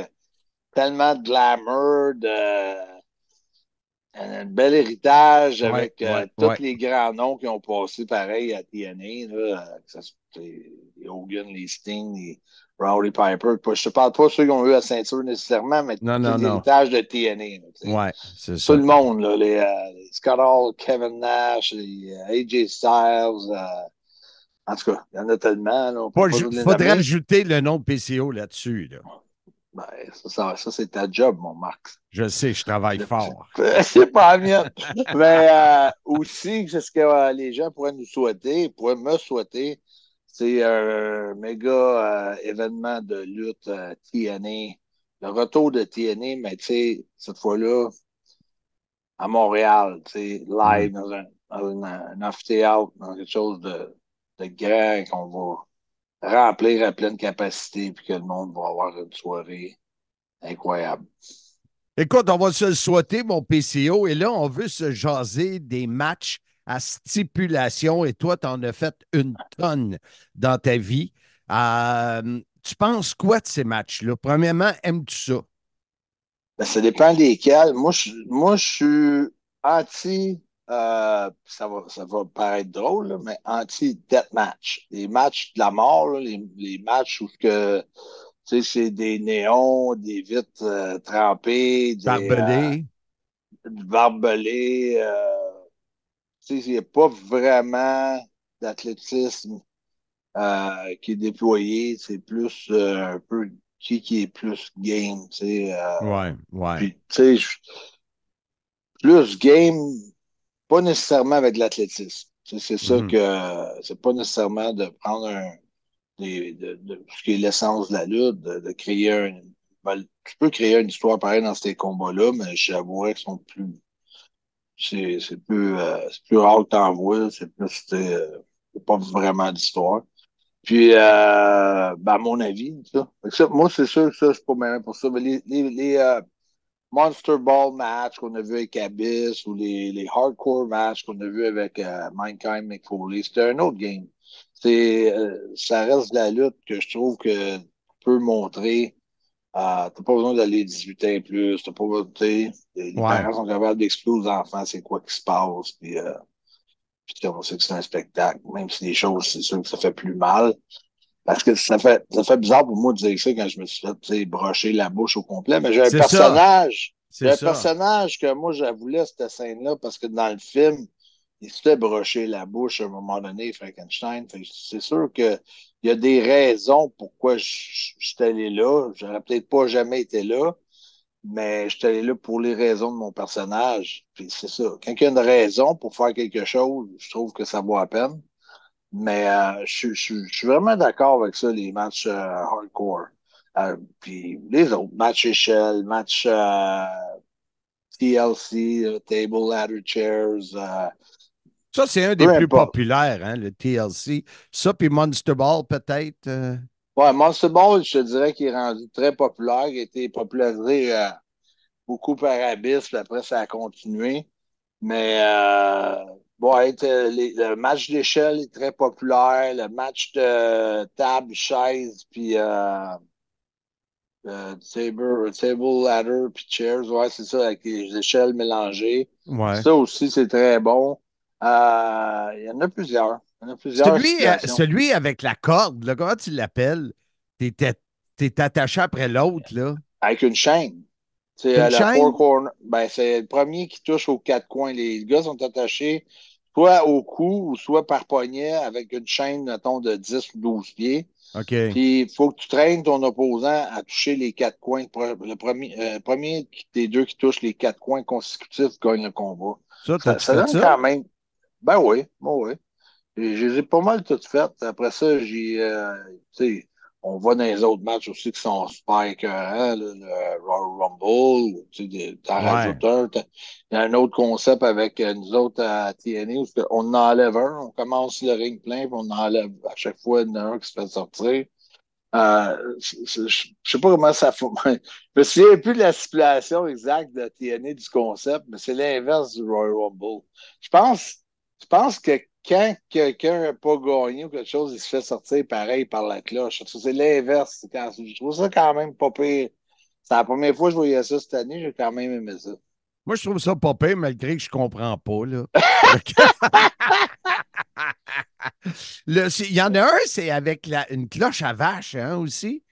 tellement de glamour, de un bel héritage Ouais, avec euh, tous ouais. les grands noms qui ont passé pareil à TNA, là, euh, que ça soit les les Hogan, les Sting, les Rowdy Piper. Je te parle pas de ceux qui ont eu la ceinture nécessairement, mais Non, tout l'héritage de TNA. là, c'est ça. Tout le monde, là, les, euh, les Scott Hall, Kevin Nash, les euh, AJ Styles. euh, en tout cas, il y en a tellement. Là, on peut Pas- pas je- tous les faudrait ajouter le nom de PCO là-dessus. là. Ben, ça, ça, ça, c'est ta job, mon Max. Je sais, je travaille fort. c'est pas la mienne. Mais euh, aussi, c'est ce que euh, les gens pourraient nous souhaiter, pourraient me souhaiter, c'est un méga euh, événement de lutte TNA. Le retour de TNA, mais tu sais, cette fois-là, à Montréal, tu sais, live dans un, dans un, un amphithéâtre, dans quelque chose de, de grand qu'on va remplir à pleine capacité, puis que le monde va avoir une soirée incroyable. Écoute, on va se le souhaiter, mon PCO. Et là, on veut se jaser des matchs à stipulation. Et toi, tu en as fait une tonne dans ta vie. Euh, tu penses quoi de ces matchs-là? Premièrement, aimes-tu ça? Ben, ça dépend desquels. Moi, je, moi, je suis anti, euh, ça, va, ça va paraître drôle, là, mais anti-death match. Les matchs de la mort, là, les, les matchs où que, c'est des néons, des vitres euh, trempées, des, Barbelé? euh, du barbelé. euh, il n'y a pas vraiment d'athlétisme qui est déployé. C'est plus un peu qui, qui est plus game, tu sais. Ouais, ouais. puis, tu sais, je- plus game, pas nécessairement avec l'athlétisme. C'est ça Mhm. que c'est pas nécessairement de prendre un, des- de, de- ce qui est l'essence de la lutte, de, de créer un. ben, tu peux créer une histoire pareille dans ces combats-là, mais j'avouerais qu'ils sont plus. C'est c'est plus, euh, c'est plus rare que t'en c'est plus. c'est, euh, pas vraiment d'histoire. Puis, euh, ben, à mon avis, ça. Ça, moi, c'est sûr que ça, c'est pas même pour ça. Mais les, les, les, euh, Monster Ball matchs qu'on a vu avec Abyss ou les, les hardcore matchs qu'on a vu avec euh, Mankind McFoley, c'était un autre game. C'est, euh, ça reste de la lutte que je trouve que tu peux montrer. Euh, t'as pas besoin d'aller 18 ans et plus. T'as pas besoin, les, Ouais. parents sont capables d'exploser aux enfants, c'est quoi qui se passe. Puis, euh, puis on sait que c'est un spectacle, même si les choses, c'est sûr que ça fait plus mal. Parce que ça fait, ça fait bizarre pour moi de dire ça quand je me suis fait, brocher la bouche au complet. Mais j'ai un personnage, j'ai C'est un ça. personnage que moi, j'avoulais cette scène-là parce que dans le film, il se fait brocher la bouche à un moment donné, Frankenstein. C'est sûr que il y a des raisons pourquoi je suis allé là. J'aurais peut-être pas jamais été là, mais je suis allé là pour les raisons de mon personnage. Puis c'est ça. Quand il y a une raison pour faire quelque chose, je trouve que ça vaut la peine. Mais euh, je, je, je suis vraiment d'accord avec ça, les matchs euh, hardcore. Euh, puis les autres, match échelle, match euh, TLC, table ladder chairs. Ça, c'est un des plus importe. populaires, hein, le TLC. Ça, puis Monster Ball, peut-être. Ouais, Monster Ball, je te dirais qu'il est rendu très populaire, il a été popularisé beaucoup par Abyss, puis après ça a continué. Mais euh, ouais, t'as les- le match d'échelle est très populaire, le match de table, chaise, puis euh, euh, table, table, ladder, puis chairs, ouais, c'est ça, avec les échelles mélangées. Ouais. Ça aussi, c'est très bon. Euh, il y en a plusieurs. Il y en a plusieurs Celui, euh, avec la corde, là, comment tu l'appelles? T'es attaché après l'autre, là. Avec une chaîne. C'est. Ben, c'est le premier qui touche aux quatre coins. Les gars sont attachés soit au cou ou soit par poignet avec une chaîne, mettons, de 10 ou 12 pieds. OK. Puis il faut que tu traînes ton opposant à toucher les quatre coins. Le premier, euh, premier des deux qui touche les quatre coins consécutifs gagne le combat. Ça, Ça, ça fait donne ça? quand même. Ben oui, ben oui. Et Je les ai pas mal toutes faites. Après ça, j'ai, euh, tu sais, on voit dans les autres matchs aussi qui sont super écœurants, le Royal Rumble, ou, tu sais, t'en Ouais. rajoutes un. Il y a un autre concept avec euh, nous autres à TNA où on en enlève un, on commence le ring plein, puis on enlève à chaque fois un qui se fait sortir. Euh, je je sais pas comment ça fonctionne. Je me souviens plus de la stipulation exacte de TNA du concept, mais c'est l'inverse du Royal Rumble. Je pense, je pense que quand quelqu'un n'a pas gagné ou quelque chose, il se fait sortir pareil par la cloche. C'est l'inverse. Je trouve ça quand même pas pire. C'est la première fois que je voyais ça cette année, j'ai quand même aimé ça. Moi, je trouve ça pas pire, malgré que je comprends pas, là. Il y en a un, c'est avec la- une cloche à vache, hein, aussi?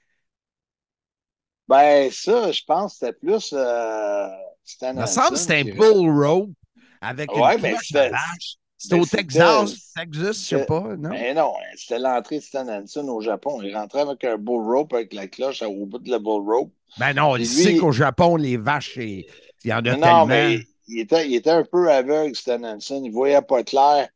Ben, ça, je pense que c'était plus euh, Il me semble que c'était un bull rope avec Ouais, une ben, cloche à vache. C'était ben, au Texas, Texas, je sais pas, non? Ben non, c'était l'entrée de Stan Hansen au Japon. Il rentrait avec un bull rope avec la cloche au bout de la bull rope. Ben non, il sait qu'au Japon, les vaches, c'est- il y en a Mais tellement. non, mais il était, il était un peu aveugle, Stan Hansen. Il voyait pas clair.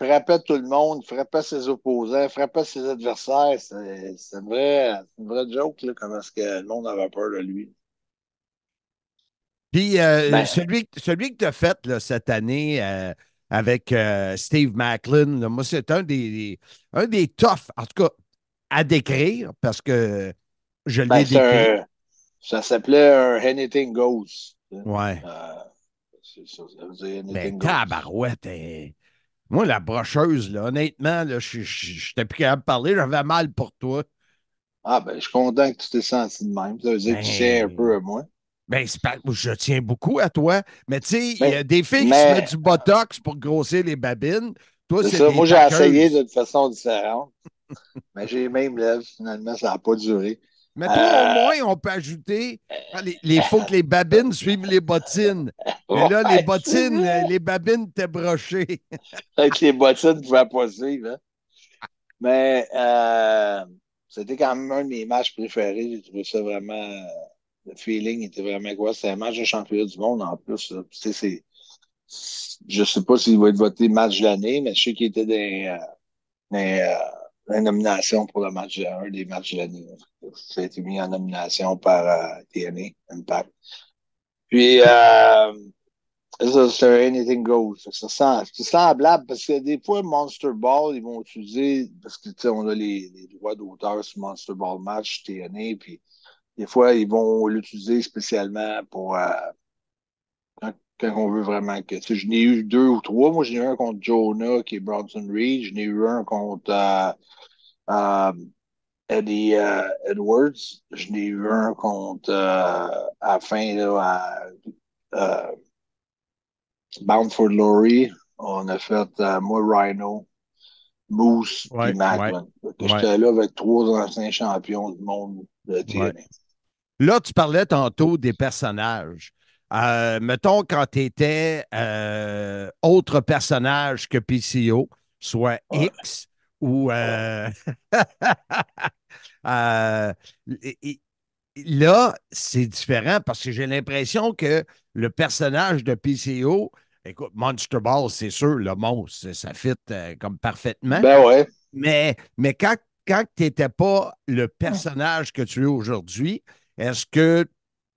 Il frappait tout le monde, il frappait ses opposants, il frappait ses adversaires. C'est c'est une vraie, c'est une vraie joke, là, comment est-ce que le monde avait peur de lui. Puis euh, Ben- celui, celui que tu as fait là, cette année euh, avec euh, Steve Macklin, moi, c'est un des, un des toughs, en tout cas, à décrire, parce que je l'ai Ben, c'est décrit. un- ça s'appelait un Anything Goes. Ouais. Euh, c'est ça, ça veut dire Anything Ben, Goes. tabarouette. hein. Moi, la brocheuse, là, honnêtement, là, je j'étais plus capable de parler, j'avais mal pour toi. Ah, ben, je suis content que tu t'es senti de même. Ça veut dire que tu Ben, tiens un peu à moi. Ben, pas- je tiens beaucoup à toi, mais tu sais, il y a des filles qui se mettent du botox pour grossir les babines. Toi, C'est ça. des Moi, j'ai essayé d'une façon différente. mais j'ai les mêmes lèvres, finalement, ça n'a pas duré. Mais toi, Euh, au moins, on peut ajouter. Il faut que les babines suivent les bottines. Mais là, les bottines, euh, les babines étaient brochées. Avec les bottines ne pouvaient pas suivre. hein. Mais euh, c'était quand même un de mes matchs préférés. J'ai trouvé ça vraiment. Euh, Le feeling était vraiment quoi? C'était un match de championnat du monde en plus. là. Tu sais, c'est- c'est- je pas s'il va être voté match de l'année, mais je sais qu'il était dans, euh, dans, euh, la nomination pour le match un des matchs de l'année. Ça a été mis en nomination par euh, TNA Impact. Puis euh, c'est anything goes. C'est semblable parce que des fois, Monster Ball, ils vont utiliser, parce que on a les, les droits d'auteur sur Monster Ball Match, TNA, puis des fois, ils vont l'utiliser spécialement pour euh, quand, quand on veut vraiment que. Tu sais, je n'ai eu deux ou trois. Moi, j'en ai eu un contre Jonah, qui est Bronson Reed. J'en ai eu un contre euh, euh, Eddie Edwards. J'en ai eu un contre à la fin, là, à, Bound for Glory, on a fait moi, Rhino, Moose Ouais, et Macklin. Ouais. J'étais là avec trois anciens champions du monde de TNA. Là, tu parlais tantôt des personnages. Euh, mettons, quand tu étais autre personnage que PCO, soit. X ou. euh, euh, là, c'est différent parce que j'ai l'impression que le personnage de PCO, écoute, Monster Ball, c'est sûr, le monstre, ça fit euh, comme parfaitement. Ben ouais. Mais, mais quand, quand tu n'étais pas le personnage que tu es aujourd'hui, est-ce que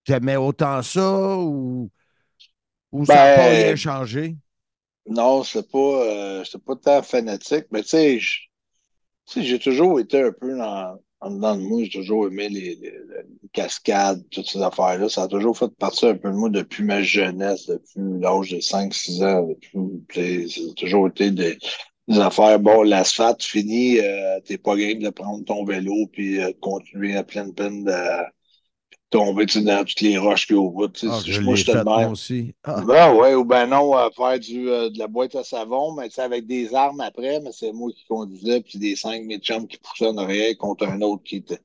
tu aimais autant ça ou, ou ça n'a pas Ben, rien changé? Non, c'est pas, euh, pas tant fanatique, mais tu sais, j'ai toujours été un peu dans, en dedans de moi, j'ai toujours aimé les, les- les cascades, toutes ces affaires-là. Ça a toujours fait partie un peu de moi depuis ma jeunesse, depuis l'âge de 5-6 ans. Depuis, ça a toujours été des, des affaires. Bon, l'asphalte fini, euh, t'es pas game de prendre ton vélo puis euh, de continuer à pleine peine de tomber dans toutes les roches qu'il y a au bout. Ah, je moi, moi même. aussi. Ah, Ben ouais, ou ben non, euh, faire du, euh, de la boîte à savon, mais avec des armes après, mais c'est moi qui conduisais, puis des cinq mes chums qui poussaient en arrière contre un autre qui te.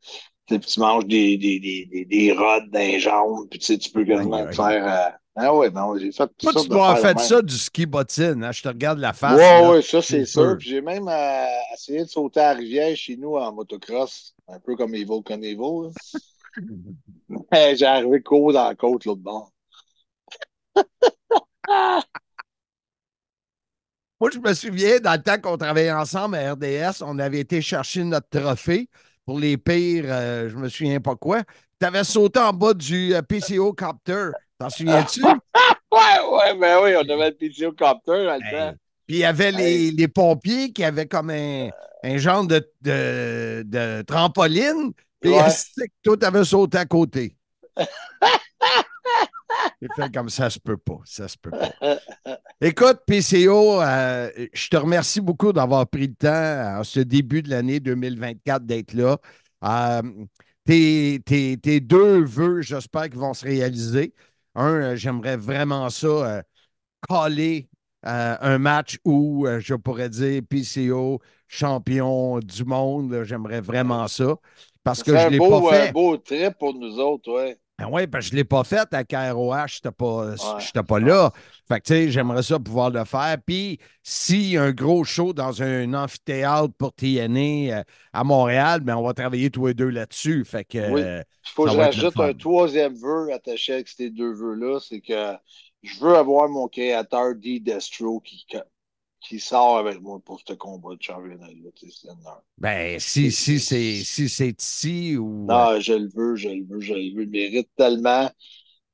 Sais, puis tu manges des, des, des, des, des rods dans les jambes, puis tu peux quasiment te faire. euh, Ah ouais, non, j'ai fait Toi, ça. tu dois avoir fait ça du ski bottine. hein? Je te regarde la face. Ouais, ouais, ça, c'est sûr. j'ai même essayé de sauter à la rivière chez nous en motocross, un peu comme Evil Knievel. J'ai arrivé court dans la côte, l'autre bord. Moi, je me souviens, dans le temps qu'on travaillait ensemble à RDS, on avait été chercher notre trophée pour les pires, euh, je me souviens pas quoi. Tu avais sauté en bas du euh, PCO Copter. T'en souviens-tu? Ouais, ouais, ben oui, on avait le PTO Copter dans le Hey. Puis il y avait les, Hey. les pompiers qui avaient comme un, un genre de, de, de trampoline. Puis Ouais. que toi, tu avais sauté à côté? J'ai fait comme ça, se peut pas. Ça se peut pas. Écoute, PCO, euh, je te remercie beaucoup d'avoir pris le temps en ce début de l'année 2024 d'être là. Euh, tes, tes- tes deux vœux, j'espère qu'ils vont se réaliser. Un, euh, j'aimerais vraiment ça, euh, euh, un match où euh, je pourrais dire PCO, champion du monde. J'aimerais vraiment ça. Parce que je l'ai pas fait. un beau trip pour nous autres, ouais. Ah oui, parce que je ne l'ai pas fait à KROH, je n'étais pas, Ouais. pas là. Fait que, tu sais, j'aimerais ça pouvoir le faire. Puis, a un gros show dans un amphithéâtre pour TNA euh, à Montréal, ben, on va travailler tous les deux là-dessus. Fait que, Oui. euh, Il faut que je rajoute fun. un troisième vœu attaché avec ces deux vœux-là, c'est que je veux avoir mon créateur D. Destro qui, qui sort avec moi pour ce combat de championnat-là. ben, si, si c'est si c'est ici ou. Non, je le veux, je le veux, je le veux. Il mérite tellement.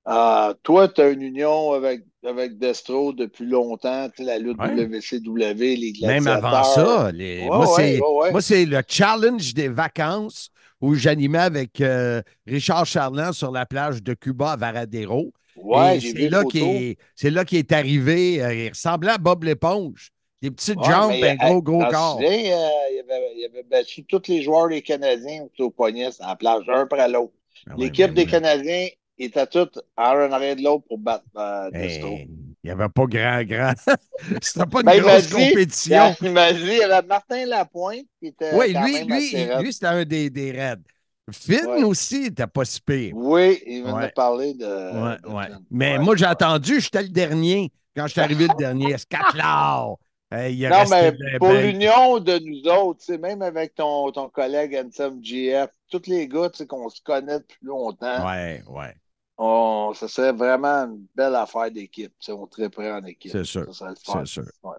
Euh, toi, tu as une union avec, avec Destro depuis longtemps, la lutte Ouais. WCW, les gladiateurs. Même avant ça, les- Ouais, moi, ouais, c'est le challenge des vacances où j'animais avec euh, Richard Charland sur la plage de Cuba à Varadero. Ouais, Et j'ai vu c'est là qu'il est, c'est là qu'il est arrivé. euh, il ressemblait à Bob l'éponge. Des petites Ouais, jambes, un gros, euh, gros t'en corps. euh, il, avait, il avait battu tous les joueurs des Canadiens au poignet la plage, un après l'autre. Ah ouais, L'équipe des mais- Canadiens était toute en un arrière de l'autre pour battre euh. Hey, il n'y avait pas grand, grand. C'était pas une Ben, grosse dit- compétition. Il m'a dit, il y avait Martin Lapointe qui était. Oui, lui, lui, lui c'était un des, des raids. Finn Ouais. aussi, il n'était pas si pire. Oui, il venait Ouais. de parler de. Ouais, de. Mais moi, j'ai attendu, j'étais le dernier. Quand je suis arrivé le dernier, Scatlar. Il Non, mais pour l'union de nous autres, même avec ton, ton collègue Ansem GF, tous les gars qu'on se connaît depuis longtemps, Ouais, ouais, on, ça serait vraiment une belle affaire d'équipe. On très près en équipe. C'est sûr, c'est sûr. Ouais.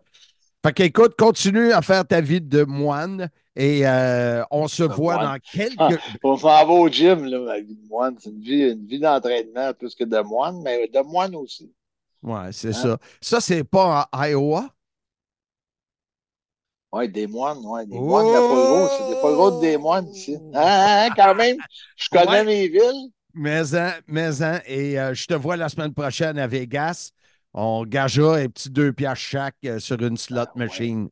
Fait qu'écoute, continue à faire ta vie de moine et euh, on se voit moine. dans quelques. Ah, on s'en va au gym, là, la vie de moine. C'est une vie, une vie d'entraînement plus que de moine, mais de moine aussi. Ouais, c'est Hein? ça. Ça, c'est pas en Iowa? Oui, des moines, ouais, des moines de la Poilro, c'est des Poilro des moines ici. Hein, hein, quand même, je connais Ouais. mes villes. Mais-en, mais-en. Et euh, je te vois la semaine prochaine à Vegas. On gagera un petit deux piastres chaque euh, sur une slot Ah, ouais. machine.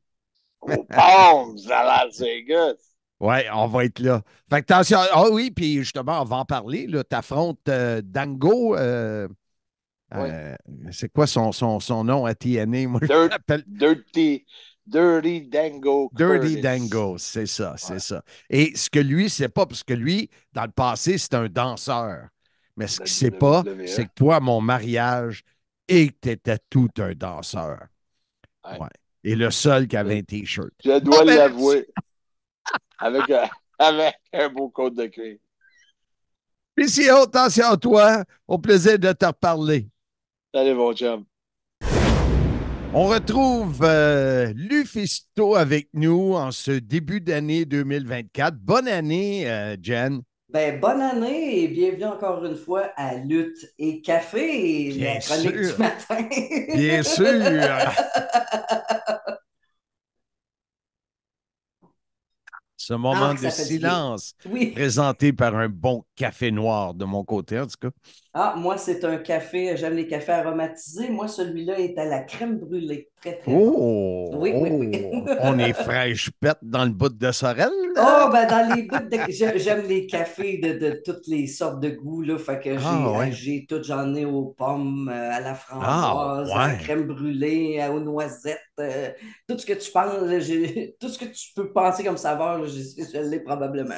Au Palms, à Las Vegas. Ouais, on va être là. Fait que attention. Ah oui, puis justement, on va en parler. Tu affrontes Dango. euh, euh, c'est quoi son, son, son nom à TNA? Moi, Dirt- Dirty, Dirty Dango. Dirty. Dango. C'est ça, c'est Ouais. ça. Et ce que lui, c'est pas, parce que lui, dans le passé, c'était un danseur. Mais ce qu'il sait pas, WWE. c'est que toi, mon mariage, et que étais tout un danseur. Ouais. Ouais. Et le seul qui avait un T-shirt. Je dois Ah, ben, l'avouer. avec, un, avec un beau code de cuir. Puis si attention à toi, au plaisir de te reparler. Salut, mon chum. On retrouve euh, Lufisto avec nous en ce début d'année 2024. Bonne année, euh, Jen. Ben, bonne année et bienvenue encore une fois à Lutte et Café, Bien la chronique sûr. du matin. Bien sûr. Ce moment Ah, de silence oui. présenté par un bon café noir de mon côté, en tout cas. Ah, moi, c'est un café, j'aime les cafés aromatisés. Moi, celui-là est à la crème brûlée. Très, très bon. Oh! Oui, oui, oui. oh, On est fraîche pète dans le bout de Sorel. Oh, ben dans les bouts de... j'ai- J'aime les cafés de, de toutes les sortes de goûts, là. Fait que j'ai Ah, ouais. tout, j'en ai aux pommes, euh, à la framboise, Ah, à la ouais. crème brûlée, aux noisettes, euh, tout ce que tu penses, tout ce que tu peux penser comme saveur, je, je l'ai probablement.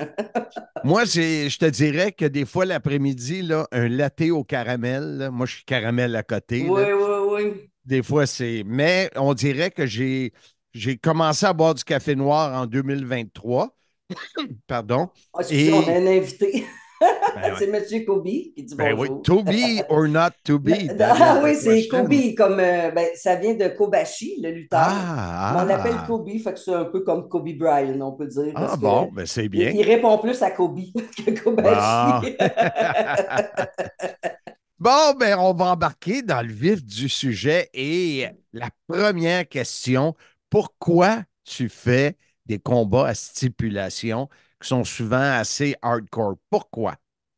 Moi, je te dirais que des fois, l'après-midi, un latte au caramel, là, moi, je suis caramel à côté. là. Oui, oui, oui. Des fois, c'est. Mais on dirait que j'ai j'ai commencé à boire du café noir en 2023. Pardon. Ah, Et- on a un invité. Ben, c'est M. Kobe qui dit ben oui, bonjour. to be or not to be. Is ah oui, c'est. Kobe, comme euh, ben, ça vient de Kobashi, le lutteur. Ah, Mais on ah. l'appelle Kobe, fait que c'est un peu comme Kobe Bryant, on peut dire. Ah que bon, ben c'est il, bien. il répond plus à Kobe que Kobashi. Bon, ben, on va embarquer dans le vif du sujet et la première question, pourquoi tu fais des combats à stipulation qui sont souvent assez hardcore? Pourquoi?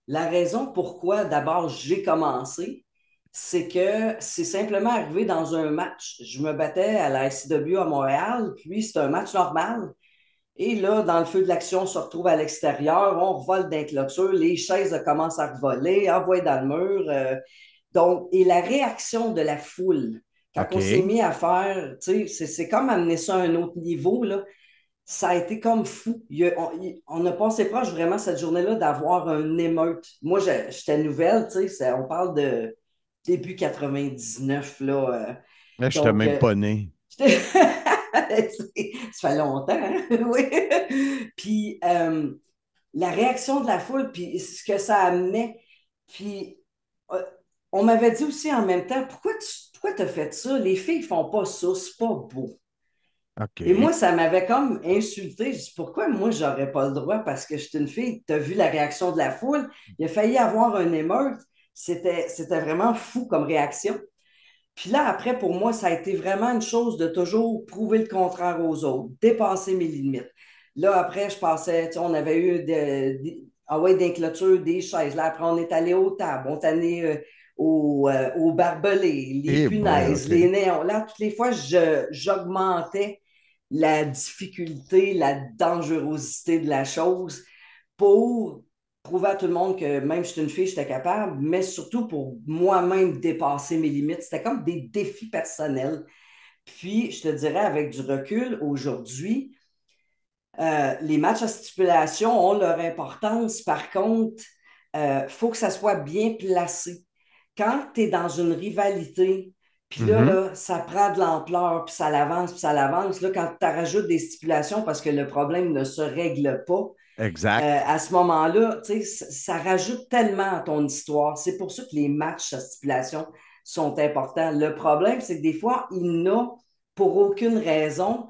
La raison pourquoi d'abord j'ai commencé, c'est que c'est simplement arrivé dans un match. Je me battais à la SCW à Montréal, puis c'est un match normal. Et là, dans le feu de l'action, on se retrouve à l'extérieur, on revole d'un clôture, les chaises commencent à revoler, envoyer dans le mur. euh, donc, et la réaction de la foule, quand on s'est mis à faire, c'est- c'est comme amener ça à un autre niveau, là. Ça a été comme fou. Il on, il- on a passé proche vraiment cette journée-là d'avoir un émeute. Moi, j'étais nouvelle, tu sais, on parle de début 99, là. euh, Là, je t'ai même euh, pas né. Ça fait longtemps, hein? Oui. Puis euh, la réaction de la foule, puis ce que ça amenait. Puis euh, on m'avait dit aussi en même temps, pourquoi tu pourquoi as fait ça? Les filles font pas ça, c'est pas beau. Et moi, ça m'avait comme insulté. Je dis, pourquoi moi, j'aurais pas le droit? Parce que je suis une fille? Tu as vu la réaction de la foule? Il a failli avoir un émeute. C'était, c'était vraiment fou comme réaction. Puis là, après, pour moi, ça a été vraiment une chose de toujours prouver le contraire aux autres, dépasser mes limites. Là, après, je passais, tu sais, on avait eu des, des, ah ouais, des clôtures, des chaises. Là, après, on est allé aux tables, on est allé euh, aux, euh, aux barbelés, les Eh punaises, les néons. Là, toutes les fois, je- j'augmentais la difficulté, la dangerosité de la chose pour prouver à tout le monde que même si je suis une fille, j'étais capable, mais surtout pour moi-même dépasser mes limites. C'était comme des défis personnels. Puis, je te dirais, avec du recul, aujourd'hui, euh, les matchs à stipulation ont leur importance. Par contre, il faut que ça soit bien placé. Quand tu es dans une rivalité, puis là, Mhm. là, ça prend de l'ampleur, puis ça l'avance, puis ça l'avance. Là, quand tu rajoutes des stipulations parce que le problème ne se règle pas, Exact. euh, à ce moment-là, tu sais, ça, rajoute tellement à ton histoire. C'est pour ça que les matchs à stipulation sont importants. Le problème, c'est que des fois, il n'a pour aucune raison.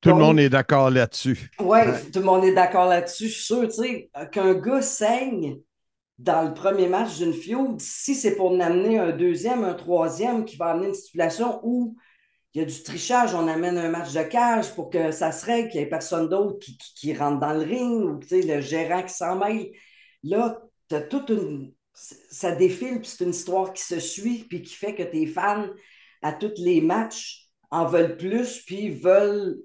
Tout le monde est d'accord là-dessus. Oui, tout le monde est d'accord là-dessus. Je suis sûr, tu sais, qu'un gars saigne dans le premier match d'une feud, si c'est pour en amener un deuxième, un troisième qui va amener une stipulation où il y a du trichage, on amène un match de cage pour que ça se règle, qu'il n'y ait personne d'autre qui, rentre dans le ring ou le gérant qui s'en mêle. Là, as toute une. Ça défile, puis c'est une histoire qui se suit, puis qui fait que tes fans, à tous les matchs, en veulent plus, puis veulent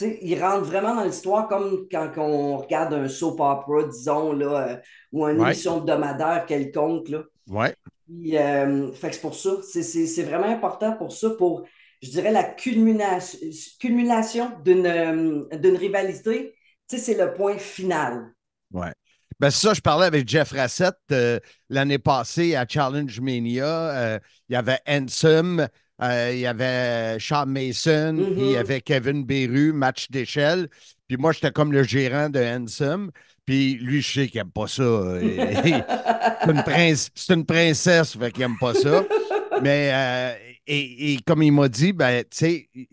ils rentrent vraiment dans l'histoire comme quand on regarde un soap opera, disons, là, euh, ou une Ouais. émission hebdomadaire quelconque. Là. Ouais. Puis, euh, fait que c'est pour ça. C'est, vraiment important pour ça, pour, je dirais, la culmination, culmination d'une, euh, d'une rivalité. C'est le point final. Ouais. Ben, c'est ça, je parlais avec Jeff Rassett euh, l'année passée à Challenge Mania. Il y avait Ansem, euh, il y avait Sean Mason, puis il y avait Kevin Beru, match d'échelle. Puis moi, j'étais comme le gérant de Ansem. Puis lui, je sais qu'il n'aime pas ça. Euh, c'est une, prince- c'est une princesse, fait qu'il n'aime pas ça. Mais, euh, et, et comme il m'a dit, ben, tu sais, il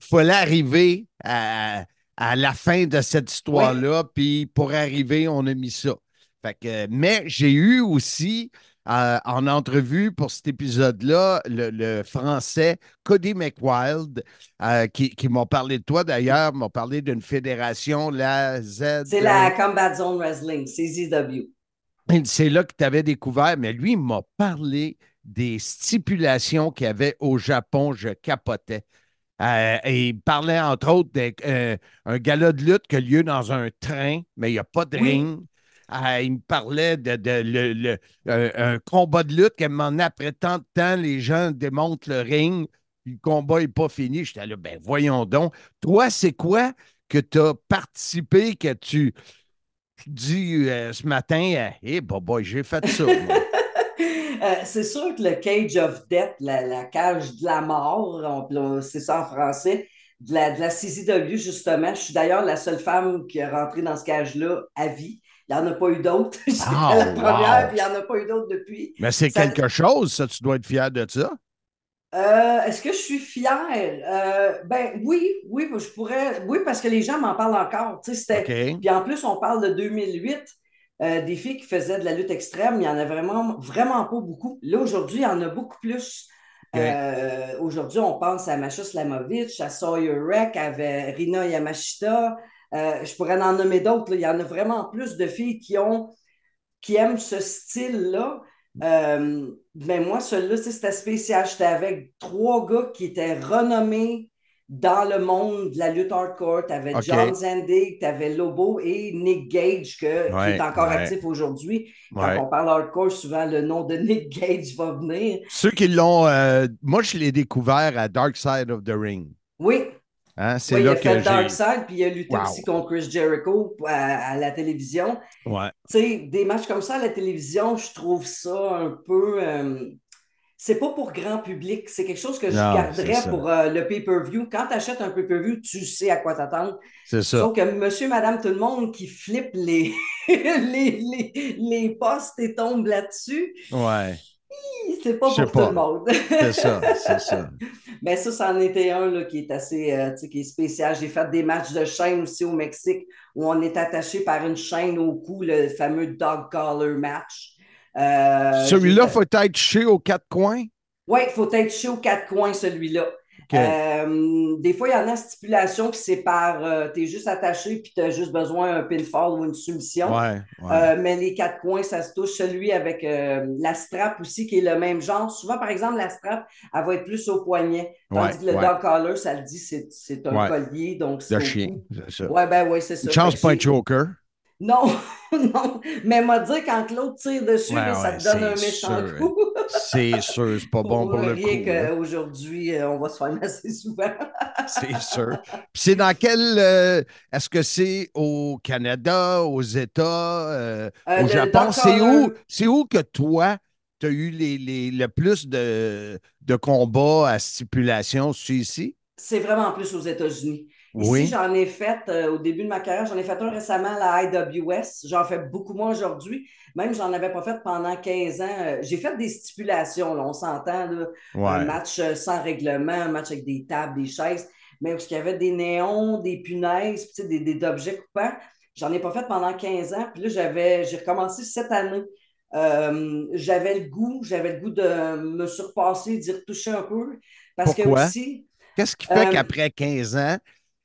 fallait arriver à, à la fin de cette histoire-là, puis pour arriver, on a mis ça. Fait que, mais j'ai eu aussi euh, en entrevue pour cet épisode-là le, le français Cody McWild, euh, qui, qui m'a parlé de toi d'ailleurs, m'a parlé d'une fédération, la Z. C'est la Combat Zone Wrestling, CZW. C'est là que tu avais découvert, mais lui, il m'a parlé des stipulations qu'il y avait au Japon. Je capotais. Euh, et il parlait entre autres d'un gala de lutte qui a lieu dans un train, mais il n'y a pas de Oui. ring. Euh, il me parlait de, de le- le- un, un combat de lutte qu'à un moment après tant de temps, les gens démontent le ring, le combat n'est pas fini. J'étais là, ben voyons donc. Toi, c'est quoi que tu as participé, que tu, dis euh, ce matin, hé, bah, boy, j'ai fait ça. Euh, c'est sûr que le Cage of Death, la, la cage de la mort, c'est ça en français, de la, de la CZW, justement. Je suis d'ailleurs la seule femme qui est rentrée dans ce cage-là à vie. Il n'y en a pas eu d'autres. J'étais Ah, la première, wow. puis il n'y en a pas eu d'autres depuis. Mais c'est Ça- quelque chose, ça, tu dois être fier de ça. Euh, est-ce que je suis fière? Euh, ben oui, oui, je pourrais. Oui, parce que les gens m'en parlent encore. Tu sais, c'était- OK. Puis en plus, on parle de 2008, euh, des filles qui faisaient de la lutte extrême. Il y en a vraiment, vraiment pas beaucoup. Là, aujourd'hui, il y en a beaucoup plus. Aujourd'hui, on pense à Masha Slamovich, à Sawyer Wreck, à Rina Yamashita. Euh, je pourrais en nommer d'autres. Il y en a vraiment plus de filles qui ont qui aiment ce style-là. Euh, mais moi, celui-là, c'était spécial. J'étais avec trois gars qui étaient renommés dans le monde de la lutte hardcore. Tu avais. John Zandig, tu avais Lobo et Nick Gage, que- qui est encore ouais. actif aujourd'hui. Quand Ouais. on parle hardcore, souvent le nom de Nick Gage va venir. Ceux qui l'ont. euh, moi, je l'ai découvert à Dark Side of the Ring. Oui, Hein, C'est il a fait que. Dark Side, puis il a lutté Wow. aussi contre Chris Jericho à, à la télévision. Ouais. Tu sais, des matchs comme ça à la télévision, je trouve ça un peu. euh, c'est pas pour grand public. C'est quelque chose que je Non, garderais pour euh, le pay-per-view. Quand tu achètes un pay-per-view, tu sais à quoi t'attendre. C'est ça. Sauf que monsieur, madame, tout le monde qui flippe les, les, les, les postes et tombe là-dessus, Ouais. C'est pas pour pas. tout le monde. C'est ça. C'est ça. Mais ça, c'en était un là, qui est assez euh, qui est spécial. J'ai fait des matchs de chaîne aussi au Mexique où on est attaché par une chaîne au cou, le fameux dog collar match. Euh, Celui-là, fait- faut être chez aux quatre coins? Oui, il faut être chez aux quatre coins, celui-là. Euh, des fois, il y en a stipulation qui séparent. Euh, tu es juste attaché puis tu as juste besoin d'un pinfall ou une soumission. Ouais, ouais. Euh, mais les quatre coins, ça se touche. Celui avec la strap aussi, qui est le même genre. Souvent, par exemple, la strap, elle va être plus au poignet. Tandis Ouais, que le dog collar, ça le dit, c'est un collier. Donc, De chien. Ouais, ben oui, c'est ça. Une chance pas un choker. Non, non. Mais m'a dit quand l'autre tire dessus, Ouais, ça ouais, te donne un méchant sûr. coup. C'est sûr, c'est pas bon pour le rien coup. hein. qu'aujourd'hui, euh, on va se faire masser souvent. C'est sûr. Puis c'est dans quel. euh, Est-ce que c'est au Canada, aux États, euh, Euh, au le Japon? C'est où, où que toi, tu as eu les, les- le plus de, de combats à stipulation? C'est ici? C'est vraiment plus aux États-Unis. Oui. Ici, j'en ai fait euh, au début de ma carrière, j'en ai fait un récemment à la IWS. J'en fais beaucoup moins aujourd'hui. Même, j'en avais pas fait pendant 15 ans. Euh, J'ai fait des stipulations, là, on s'entend, un match euh, sans règlement, un match avec des tables, des chaises, mais où il y avait des néons, des punaises, puis, des, des objets coupants. J'en ai pas fait pendant 15 ans. Puis là, j'avais, j'ai recommencé cette année. Euh, j'avais le goût, j'avais le goût de me surpasser, d'y retoucher un peu. Parce Pourquoi? que aussi, Qu'est-ce qui fait Euh, qu'après 15 ans,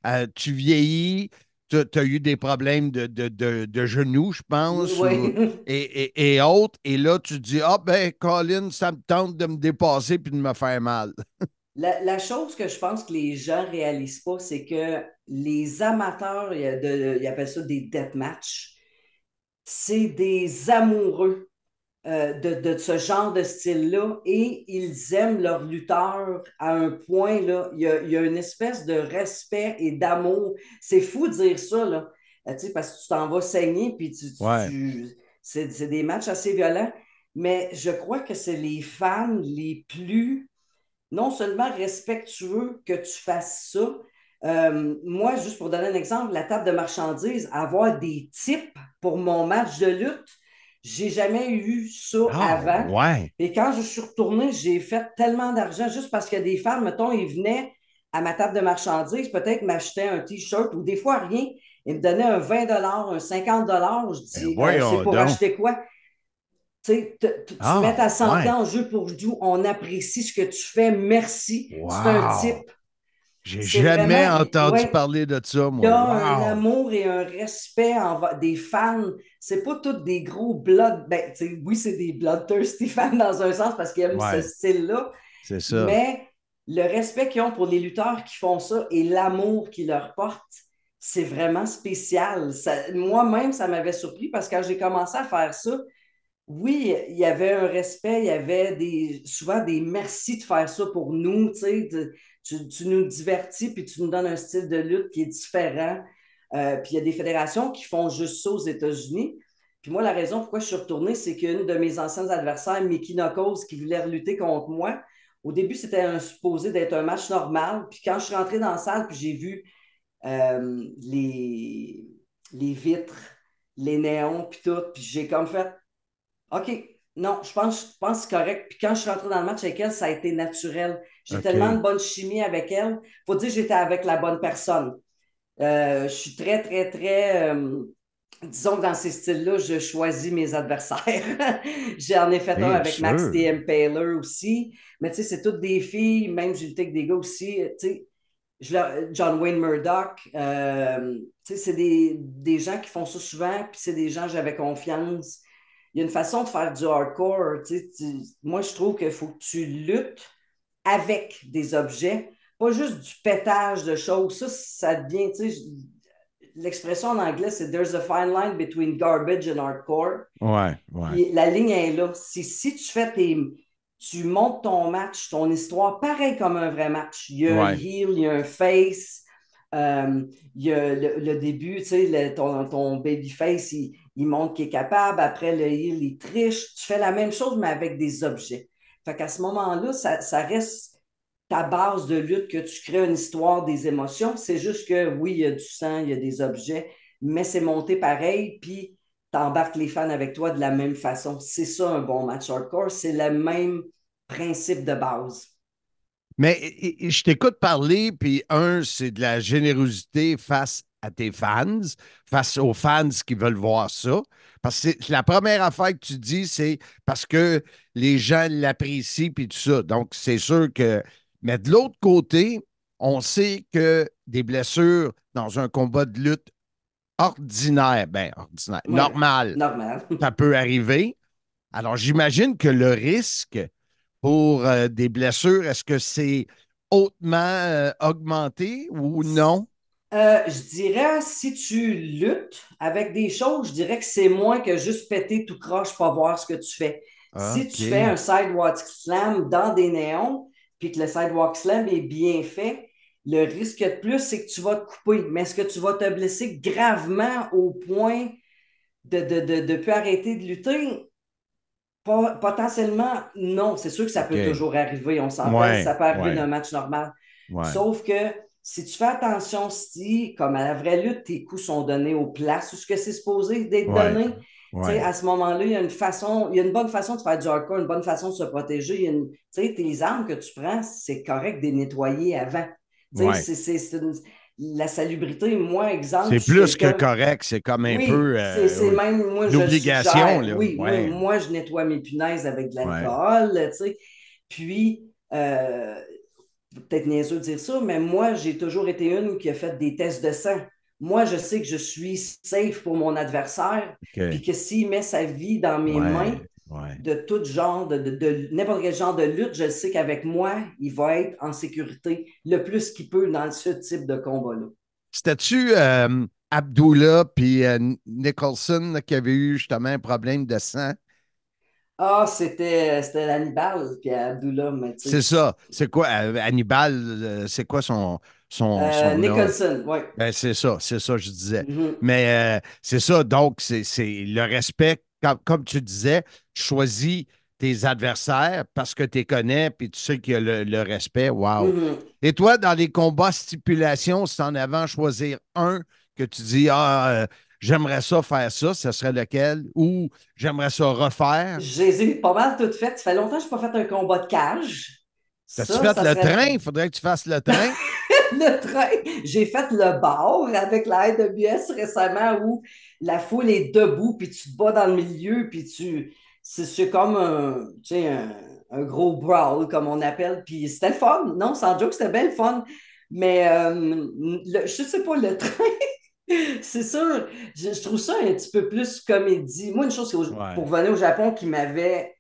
euh, tu vieillis, tu as eu des problèmes de, de, de, de genoux, je pense, oui. ou- et, et, et autres, et là, tu te dis, ah ben, Colin, ça me tente de me dépasser puis de me faire mal. La, la chose que je pense que les gens ne réalisent pas, c'est que les amateurs, il y a de- ils appellent ça des deathmatch, c'est des amoureux euh, de, de ce genre de style-là et ils aiment leurs lutteurs à un point, là, il y a, il y a une espèce de respect et d'amour. C'est fou de dire ça, là, Euh, tu sais, parce que tu t'en vas saigner, puis tu, tu- Ouais. tu- c'est c'est des matchs assez violents, mais je crois que c'est les fans les plus non seulement respectueux que tu fasses ça. Euh, moi, juste pour donner un exemple, la table de marchandises, avoir des types pour mon match de lutte, j'ai jamais eu ça Ah, avant. ouais. Et quand je suis retourné, j'ai fait tellement d'argent juste parce que des fans, mettons, ils venaient à ma table de marchandises, peut-être m'achetaient un T-shirt ou des fois rien. Ils me donnaient un 20 un 50 Je dis, Ben voyons c'est pour donc. acheter quoi? Tu sais, te- Ah, mets ta santé ouais. en jeu pour nous. On apprécie ce que tu fais. Merci. Wow. C'est un type. J'ai jamais vraiment- entendu ouais. parler de ça, Il y a moi. un amour et un respect envers des fans. C'est pas tous des gros blood. Ben, oui, c'est des bloodthirsty fans dans un sens parce qu'ils aiment Ouais. ce style-là. C'est ça. Mais le respect qu'ils ont pour les lutteurs qui font ça et l'amour qu'ils leur portent, c'est vraiment spécial. Moi-même, ça m'avait surpris parce que quand j'ai commencé à faire ça, oui, il y avait un respect, il y avait des, souvent des merci de faire ça pour nous. Tu, sais, tu, nous divertis puis tu nous donnes un style de lutte qui est différent. Euh, puis il y a des fédérations qui font juste ça aux États-Unis. Puis moi, la raison pourquoi je suis retournée, c'est qu'une de mes anciens adversaires, Mickey qui voulait lutter contre moi, au début, c'était supposé d'être un match normal. Puis quand je suis rentrée dans la salle, puis j'ai vu euh, les, les vitres, les néons, puis tout, puis j'ai comme fait OK, non, je pense, je pense que c'est correct. Puis quand je suis rentrée dans le match avec elle, ça a été naturel. J'ai tellement de bonne chimie avec elle. faut dire que j'étais avec la bonne personne. Euh, je suis très, très, très. euh, disons que dans ces styles-là, je choisis mes adversaires. J'en ai fait Bien un avec sûr. Max the Impaler aussi. Mais tu sais, c'est toutes des filles, même j'ai lutté avec des gars aussi. Tu sais, je John Wayne Murdoch, euh, tu sais, c'est des, des gens qui font ça souvent, puis c'est des gens que j'avais confiance. Il y a une façon de faire du hardcore. tu sais, tu- moi, je trouve qu'il faut que tu luttes avec des objets, pas juste du pétage de choses. Ça, ça devient, tu sais, l'expression en anglais, c'est There's a fine line between garbage and hardcore. Ouais, ouais. La ligne est là. Si, si tu fais tes. Tu montes ton match, ton histoire, pareil comme un vrai match. Il y a un heel, il y a un face, euh, il y a le, le début, tu sais, le- ton, ton babyface, il, il montre qu'il est capable. Après, le heel, il triche. Tu fais la même chose, mais avec des objets. Fait qu'à ce moment-là, ça, ça reste ta base de lutte que tu crées une histoire, des émotions. C'est juste que oui, il y a du sang, il y a des objets, mais c'est monté pareil, puis t'embarques les fans avec toi de la même façon. C'est ça un bon match hardcore, c'est le même principe de base. Mais je t'écoute parler, puis un, c'est de la générosité face à tes fans, face aux fans qui veulent voir ça. Parce que la première affaire que tu dis, c'est parce que les gens l'apprécient, puis tout ça. Donc, c'est sûr que Mais de l'autre côté, on sait que des blessures dans un combat de lutte ordinaire, ben ordinaire, Ouais. normal, Normal. ça peut arriver. Alors, j'imagine que le risque pour euh, des blessures, est-ce que c'est hautement euh, augmenté ou non? Euh, je dirais, si tu luttes avec des choses, je dirais que c'est moins que juste péter tout croche pour voir ce que tu fais. Si tu fais un sidewalk slam dans des néons, puis que le sidewalk slam est bien fait, le risque de plus, c'est que tu vas te couper. Mais est-ce que tu vas te blesser gravement au point de ne de, de, de plus arrêter de lutter? Pas- potentiellement, non. C'est sûr que ça peut toujours arriver. On s'entend, Ouais, ça peut arriver ouais. d'un match normal. Ouais. Sauf que si tu fais attention, si, comme à la vraie lutte, tes coups sont donnés aux places où ce que c'est supposé d'être Ouais, donné, Ouais. à ce moment-là, il y a une façon, il y a une bonne façon de faire du hardcore, une bonne façon de se protéger. Il y a une- tu sais, tes armes que tu prends, c'est correct de les nettoyer avant. Ouais. c'est- la salubrité, moi, exemple. C'est plus que correct, c'est comme un oui, peu. euh, c'est c'est oui. même, moi, Une je obligation, suggère. là, Oui, moi, moi, je nettoie mes punaises avec de l'alcool, tu sais. Puis, euh, peut-être niaiseux de dire ça, mais moi, j'ai toujours été une qui a fait des tests de sang. Moi, je sais que je suis safe pour mon adversaire, OK. puis que s'il met sa vie dans mes Ouais, mains, ouais. de tout genre, de, de- de n'importe quel genre de lutte, je sais qu'avec moi, il va être en sécurité le plus qu'il peut dans ce type de combat-là. C'était-tu euh, Abdullah puis euh, Nicholson là, qui avait eu justement un problème de sang? Ah, c'était c'était Hannibal puis Abdullah, mais tu sais. C'est ça. C'est quoi? euh, Hannibal, euh, c'est quoi son, son, Euh, son? Nicholson, oui. Ben, c'est ça, c'est ça, je disais. Mhm. Mais euh, c'est ça, donc, c'est c'est le respect. Comme, comme tu disais, tu choisis tes adversaires parce que tu les connais, puis tu sais qu'il y a le, le respect. Wow. Mhm. Et toi, dans les combats stipulation, si en avant choisir un que tu dis, ah, euh, j'aimerais ça faire ça, ce serait lequel? Ou j'aimerais ça refaire? Je les ai pas mal toutes faites. Ça fait longtemps que je n'ai pas fait un combat de cage. T'as-tu fait ça le serait- train? Il faudrait que tu fasses le train. le train. J'ai fait le bar avec la IWS récemment où la foule est debout, puis tu te bats dans le milieu, puis tu. C'est comme un, tu sais, un, un gros brawl, comme on appelle. Puis c'était le fun. Non, sans joke, c'était bien le fun. Mais euh, le- je sais pas, le train. C'est sûr, je, je trouve ça un petit peu plus comédie. Moi, une chose au- Ouais. pour venir au Japon qui m'avait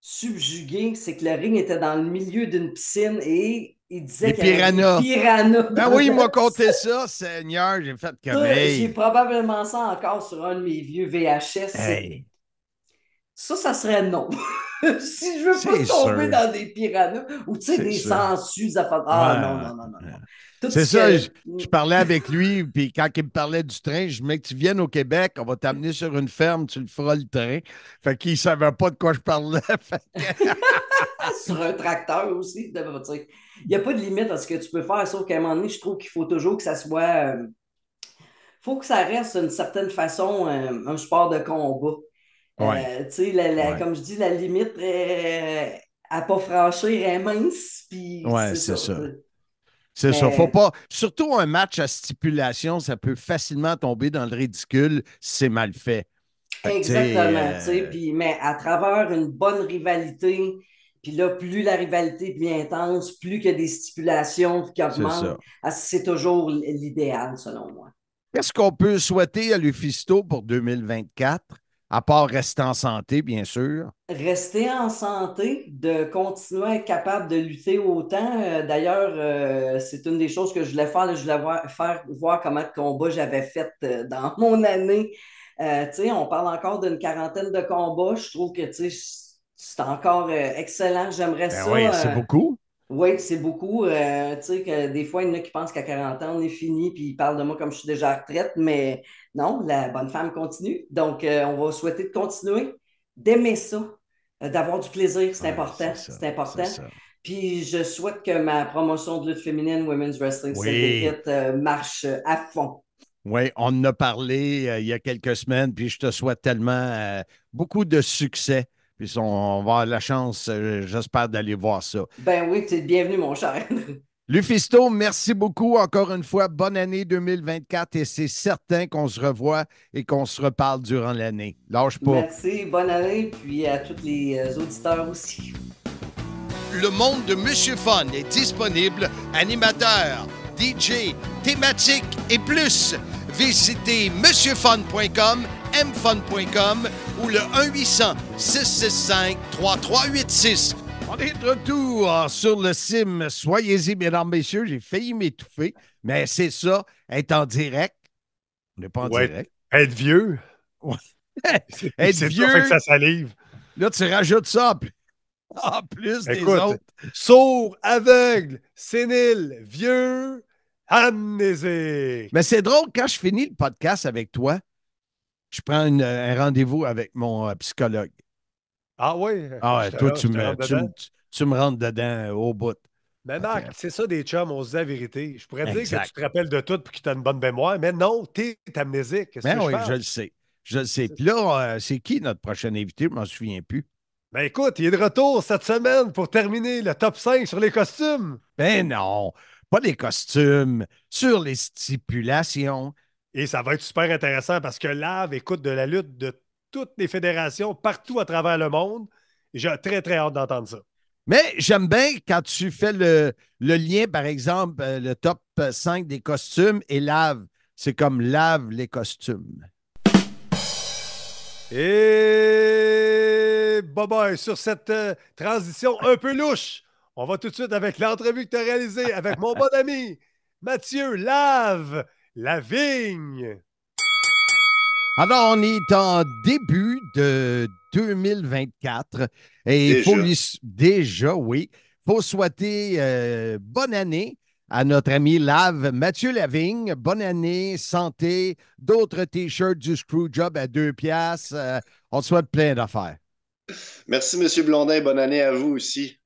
subjugué, c'est que le ring était dans le milieu d'une piscine et il disait qu'il y avait piranhas. des piranhas. Ben oui, il m'a compté ça, Seigneur. J'ai fait comme Ça, J'ai hey. probablement ça encore sur un de mes vieux VHS. Hey. Ça, ça serait non. si je veux pas tomber sûr. dans des piranhas ou tu sais, des sûr. sangsues, ça fait Ah Ouais. non, non, non, non. non. C'est ce ça, que- je, je parlais avec lui, puis quand il me parlait du train, je me que tu viennes au Québec, on va t'amener sur une ferme, tu le feras le train. Fait qu'il ne savait pas de quoi je parlais. Sur un tracteur aussi. Il n'y a pas de limite à ce que tu peux faire, sauf qu'à un moment donné, je trouve qu'il faut toujours que ça soit. Il faut que ça reste d'une certaine façon euh, un sport de combat. Ouais. Euh, tu sais, la- la- Ouais. comme je dis, la limite euh, à pas franchir est mince. Puis Ouais, c'est ça. C'est Mais- ça. Faut pas. Surtout un match à stipulation, ça peut facilement tomber dans le ridicule si c'est mal fait. Que, Exactement. euh, mais à travers une bonne rivalité, puis là, plus la rivalité devient intense, plus a des stipulations qui C'est augmentent, ah, c'est toujours l'idéal, selon moi. Qu'est-ce qu'on peut souhaiter à Lufisto pour 2024, à part rester en santé, bien sûr? Rester en santé, de continuer à être capable de lutter autant. Euh, D'ailleurs, euh, c'est une des choses que je voulais faire. là, je voulais voir, faire voir comment de combats j'avais fait euh, dans mon année. Tu sais, on parle encore d'une quarantaine de combats. Je trouve que tu sais, c'est encore excellent. J'aimerais Ben ça. oui, c'est beaucoup. Oui, c'est beaucoup. Euh, tu sais, que des fois, il y en a qui pensent qu'à 40 ans, on est fini, puis ils parlent de moi comme je suis déjà à retraite, mais non, la bonne femme continue. Donc, euh, on va souhaiter de continuer, d'aimer ça, euh, d'avoir du plaisir, c'est Ouais, important. c'est important. Puis, je souhaite que ma promotion de lutte féminine, Women's Wrestling Oui. Syndicate, marche à fond. Oui, on en a parlé il y a quelques semaines, puis je te souhaite tellement beaucoup de succès. Puis on, on va avoir la chance, euh, j'espère, d'aller voir ça. Ben oui, tu es bienvenu, mon cher. Lufisto, merci beaucoup encore une fois. Bonne année 2024 et c'est certain qu'on se revoit et qu'on se reparle durant l'année. Lâche pas. Merci, bonne année, puis à tous les euh, auditeurs aussi. le monde de Monsieur Fun est disponible. Animateur, DJ, thématique et plus. Visitez monsieurfun.com, mfun.com ou le 1-800-665-3386. On est de retour sur le sim. Soyez-y, mesdames, messieurs. J'ai failli m'étouffer, mais c'est ça, être en direct. On n'est pas en Ouais. direct. Être vieux. Ouais. Être c'est vieux. ça fait que ça salive. Là, tu rajoutes ça en plus, des autres. Sourd, aveugle, sénile, vieux, amnésique. Mais c'est drôle, quand je finis le podcast avec toi, je prends une- un rendez-vous avec mon euh, psychologue. Ah oui? Ah toi, tu me, tu, me- tu- tu me rentres dedans euh, au bout. Mais Marc, c'est ça des chums, on se dit la vérité. Je pourrais dire que tu te rappelles de tout et que tu as une bonne mémoire, mais non, t'es amnésique. Mais que Ben oui, je le sais. Je le sais. Puis là, euh, c'est qui notre prochain invité? Je m'en souviens plus. Ben écoute, il est de retour cette semaine pour terminer le top 5 sur les costumes. Ben non, pas les costumes, sur les stipulations. Et ça va être super intéressant parce que Lave écoute de la lutte de toutes les fédérations partout à travers le monde. J'ai très, très hâte d'entendre ça. Mais j'aime bien quand tu fais le, le lien, par exemple, euh, le top 5 des costumes et lave. C'est comme lave les costumes. Et bye bye sur cette euh, transition un peu louche. On va tout de suite avec l'entrevue que tu as réalisée avec mon bon ami Mathieu Lave Lavigne. Alors, on est en début de 2024 et il faut Déjà. lui s- déjà, oui, il faut souhaiter euh, bonne année à notre ami Lave Mathieu Lavigne. Bonne année, santé, d'autres t-shirts du Screwjob à deux piastres. Euh, on te souhaite plein d'affaires. Merci, M. Blondin. Bonne année à vous aussi.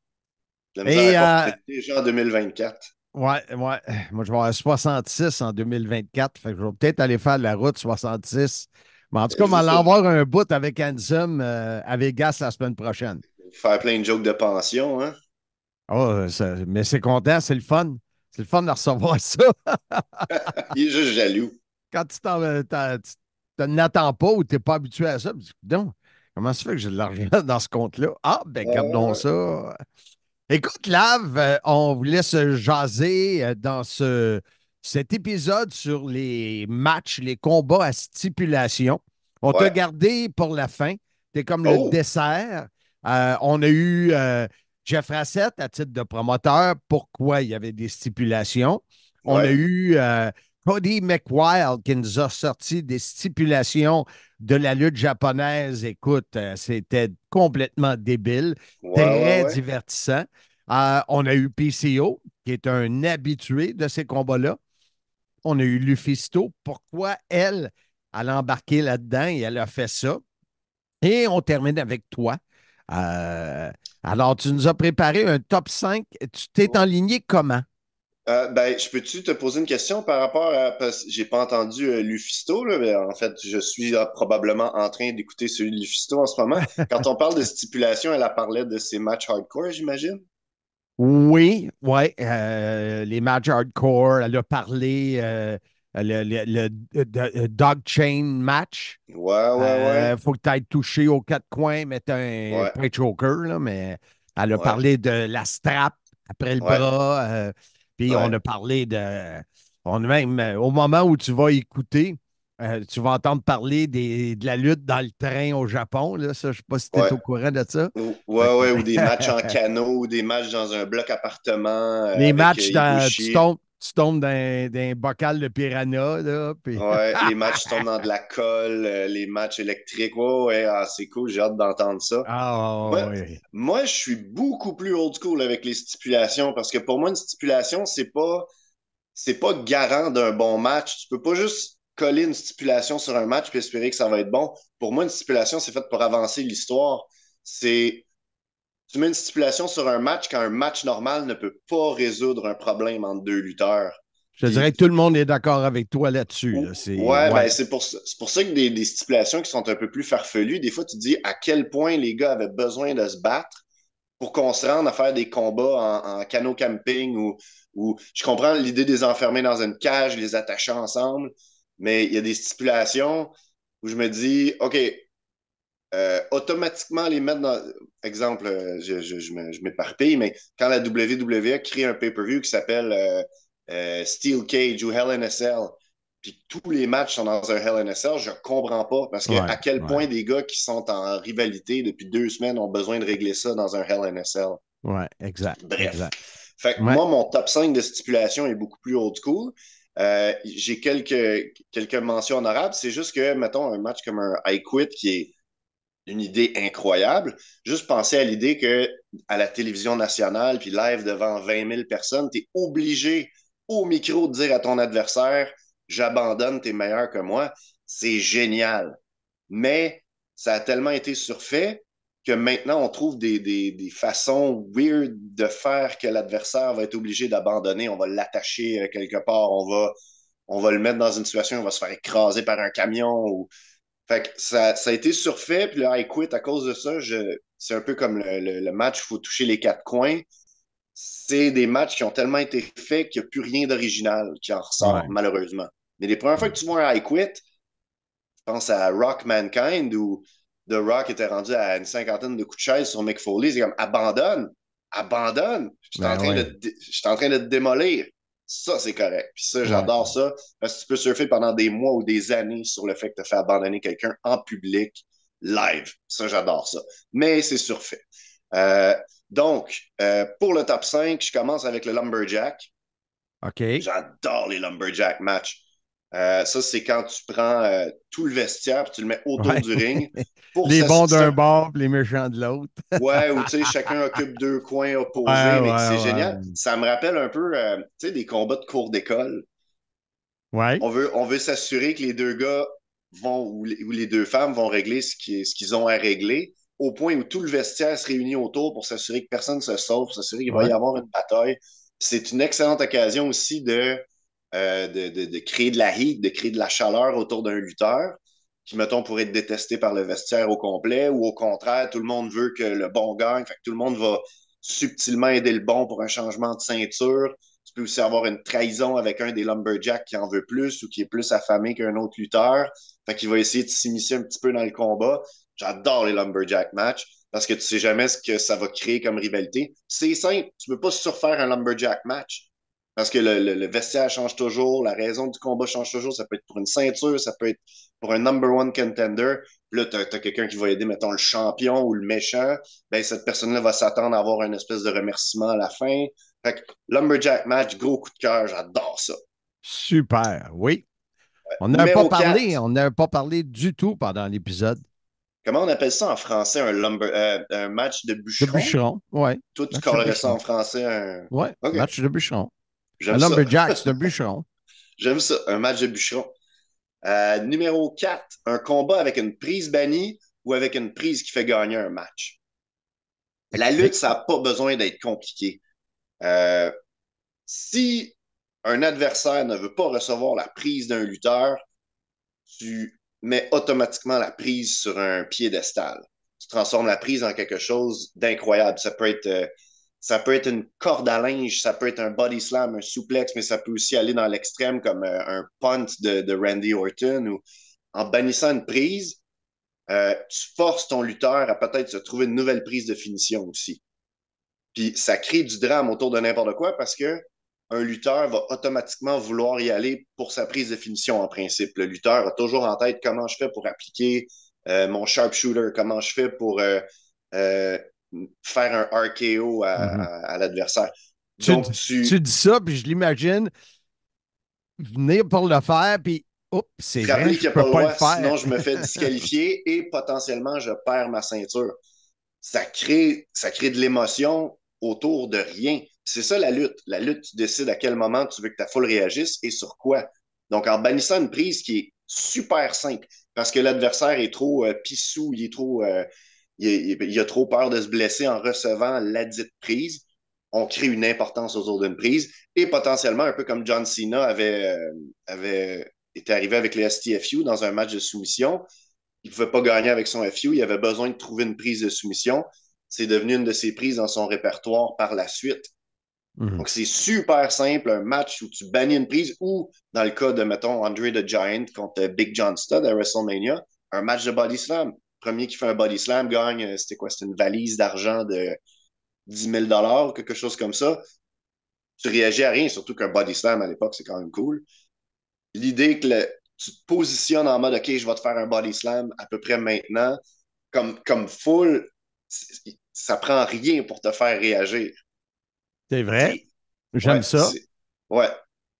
La Et, euh, déjà en 2024. Ouais, ouais. Moi, je vais avoir 66 en 2024. Fait que je vais peut-être aller faire la route 66. Mais en tout cas, on va aller avoir un bout avec Ansem euh, à Vegas la semaine prochaine. Faire plein de jokes de pension, hein? Oh, ça- mais c'est content, c'est le fun. C'est le fun de recevoir ça. Il est juste jaloux. Quand tu t'en euh, n'attends pas ou tu n'es pas habitué à ça, tu dis, donc, comment ça fait que j'ai de l'argent dans ce compte-là? Ah, ben, Ouais, gardons ouais. ça. Écoute, Lave, euh, on voulait se jaser euh, dans ce, cet épisode sur les matchs, les combats à stipulation. On t'a gardé pour la fin. Tu es comme Oh. le dessert. Euh, on a eu euh, Jeff Rassett à titre de promoteur. Pourquoi il y avait des stipulations? On Ouais. a eu euh, Cody McWild qui nous a sorti des stipulations de la lutte japonaise. Écoute, euh, c'était complètement débile, Ouais, très ouais. divertissant. Euh, on a eu PCO, qui est un habitué de ces combats-là. On a eu Lufisto. Pourquoi elle, elle a embarqué là-dedans et elle a fait ça? Et on termine avec toi. Euh, alors, tu nous as préparé un top 5. Tu t'es enligné comment? Euh, ben, je peux-tu te poser une question par rapport à. Parce que j'ai pas entendu euh, Lufisto, là, mais en fait, je suis euh, probablement en train d'écouter celui de Lufisto en ce moment. Quand on parle de stipulation, elle a parlé de ses matchs hardcore, j'imagine? Oui, oui. euh, les matchs hardcore, elle a parlé le, le- le- dog chain match. Ouais, ouais, ouais. Il faut que tu ailles toucher aux quatre coins, mettre un Ouais. choker, là, mais elle a Ouais. parlé de la strap après le Ouais. bras. Euh, puis Ouais. on a parlé de. On même, euh, au moment où tu vas écouter, euh, tu vas entendre parler des, de la lutte dans le train au Japon. Là, ça, je ne sais pas si tu es Ouais. au courant de ça. Ou- Ouais, ou des matchs en canot, ou des matchs dans un bloc appartement. euh, Les avec, matchs, euh, dans- tu tombes, tu tombes dans, dans un bocal de piranha. Là, puis- Ouais, les matchs tombent dans de la colle, euh, les matchs électriques. Ouais, ouais, ah, c'est cool, j'ai hâte d'entendre ça. Ah, Ouais. Moi, je suis beaucoup plus old school avec les stipulations parce que pour moi, une stipulation, c'est pas c'est pas garant d'un bon match. Tu peux pas juste coller une stipulation sur un match puis espérer que ça va être bon. Pour moi, une stipulation, c'est fait pour avancer l'histoire. C'est tu mets une stipulation sur un match quand un match normal ne peut pas résoudre un problème entre deux lutteurs. Je dirais que tout le monde est d'accord avec toi là-dessus. là. Ouais, ben c'est pour, pour ça que des, des stipulations qui sont un peu plus farfelues, des fois tu te dis à quel point les gars avaient besoin de se battre pour qu'on se rende à faire des combats en, en canot camping ou, ou je comprends l'idée des enfermer dans une cage, les attacher ensemble, mais il y a des stipulations où je me dis, OK, euh, automatiquement les mettre dans. Exemple, euh, je, je, je m'éparpille, mais quand la WWE crée un pay-per-view qui s'appelle euh, Steel Cage ou Hell in a Cell, puis tous les matchs sont dans un Hell in a Cell, je comprends pas parce que Ouais, à quel ouais. point des gars qui sont en rivalité depuis deux semaines ont besoin de régler ça dans un Hell in a Cell. Ouais, exact. Bref. exact. Fait que Ouais. moi, mon top 5 de stipulation est beaucoup plus old school. J'ai quelques, quelques mentions honorables. C'est juste que, mettons, un match comme un I Quit qui est une idée incroyable. Juste penser à l'idée que à la télévision nationale, puis live devant 20 000 personnes, tu es obligé au micro de dire à ton adversaire J'abandonne, t'es meilleur que moi. C'est génial. Mais ça a tellement été surfait que maintenant, on trouve des, façons weird de faire que l'adversaire va être obligé d'abandonner. On va l'attacher euh, quelque part, on va, on va le mettre dans une situation où il va se faire écraser par un camion. Ou... Fait que ça, ça a été surfait, puis le I quit à cause de ça. Je... C'est un peu comme le, le, le match, il faut toucher les quatre coins. C'est des matchs qui ont tellement été faits qu'il n'y a plus rien d'original qui en ressort, Ouais. malheureusement. Mais les premières fois que tu vois un I quit, je pense à Rock Mankind où The Rock était rendu à une cinquantaine de coups de chaise sur Mick Foley. C'est comme abandonne, abandonne. Je suis Ben ouais. en train de te démolir. Ça, c'est correct. Puis ça, j'adore ça. Parce que tu peux surfer pendant des mois ou des années sur le fait que tu as fait abandonner quelqu'un en public, live. Ça, j'adore ça. Mais c'est surfait. Euh, donc, euh, pour le top 5, je commence avec le Lumberjack. OK. J'adore les Lumberjack matchs. Euh, ça, c'est quand tu prends euh, tout le vestiaire et tu le mets autour Ouais. du ring. Pour Les bons d'un bord, les méchants de l'autre. Ouais, ou tu sais, chacun occupe deux coins opposés, Ouais, mais ouais, c'est génial. Ça me rappelle un peu, euh, tu sais, des combats de cours d'école. Ouais. On veut, on veut s'assurer que les deux gars vont, ou les, ou les deux femmes vont régler ce qui- ce qu'ils ont à régler, au point où tout le vestiaire se réunit autour pour s'assurer que personne ne se sauve, s'assurer qu'il va y avoir une bataille. C'est une excellente occasion aussi de, euh, de, de- de créer de la heat, de créer de la chaleur autour d'un lutteur qui, mettons, pourrait être détesté par le vestiaire au complet, ou au contraire, tout le monde veut que le bon gagne, fait tout le monde va subtilement aider le bon pour un changement de ceinture. Tu peux aussi avoir une trahison avec un des Lumberjacks qui en veut plus ou qui est plus affamé qu'un autre lutteur. Fait qu'il va essayer de s'immiscer un petit peu dans le combat. J'adore les Lumberjack matchs parce que tu sais jamais ce que ça va créer comme rivalité. C'est simple, tu peux pas surfaire un Lumberjack match parce que le, le- le vestiaire change toujours, la raison du combat change toujours. Ça peut être pour une ceinture, ça peut être pour un number one contender. Puis là, tu as, quelqu'un qui va aider, mettons, le champion ou le méchant. Ben, cette personne-là va s'attendre à avoir une espèce de remerciement à la fin. Fait que Lumberjack match, gros coup de cœur, j'adore ça. Super, oui. On n'avait pas parlé, on n'avait pas parlé du tout pendant l'épisode Comment on appelle ça en français, un, lumber, euh, un match de de bûcheron? bûcheron. Ouais, Toi, tu Match collerais ça bûcheron. en français. Un... match de bûcheron. Un lumberjack, c'est un bûcheron. J'aime ça, un match de bûcheron. Euh, numéro 4, un combat avec une prise bannie ou avec une prise qui fait gagner un match. La lutte, ça n'a pas besoin d'être compliqué. Euh, si un adversaire ne veut pas recevoir la prise d'un lutteur, tu mets automatiquement la prise sur un piédestal. Tu transformes la prise en quelque chose d'incroyable. Ça peut être euh, ça peut être une corde à linge, ça peut être un body slam, un souplex, mais ça peut aussi aller dans l'extrême comme euh, un punt de, de Randy Orton ou en bannissant une prise, euh, tu forces ton lutteur à peut-être se trouver une nouvelle prise de finition aussi. Puis ça crée du drame autour de n'importe quoi parce que un lutteur va automatiquement vouloir y aller pour sa prise de finition en principe. Le lutteur a toujours en tête comment je fais pour appliquer euh, mon sharpshooter, comment je fais pour faire un RKO à, Mhm. à- à l'adversaire. Tu, Donc, tu, tu dis ça, puis je l'imagine venir pour le faire, puis oups, c'est vrai, je peux pas pas le faire. sinon je me fais disqualifier et potentiellement je perds ma ceinture. Ça crée, ça crée de l'émotion autour de rien. C'est ça la lutte. La lutte, tu décides à quel moment tu veux que ta foule réagisse et sur quoi. Donc, en bannissant une prise qui est super simple, parce que l'adversaire est trop euh, pissou, il est trop, euh, il, il- il a trop peur de se blesser en recevant la dite prise, on crée une importance autour d'une prise et potentiellement, un peu comme John Cena avait, euh, avait été arrivé avec le STFU dans un match de soumission, il ne pouvait pas gagner avec son FU, il avait besoin de trouver une prise de soumission. C'est devenu une de ses prises dans son répertoire par la suite. Mhm. Donc, c'est super simple, un match où tu bannis une prise ou, dans le cas de, mettons, Andre the Giant contre Big John Studd à WrestleMania, un match de body slam. Premier qui fait un body slam gagne, euh, c'était quoi? C'était une valise d'argent de 10 000 quelque chose comme ça. Tu réagis à rien, surtout qu'un body slam à l'époque, c'est quand même cool. L'idée que le- tu te positionnes en mode OK, je vais te faire un body slam à peu près maintenant, comme, comme full, ça prend rien pour te faire réagir. C'est vrai. J'aime ouais, ça. Ouais.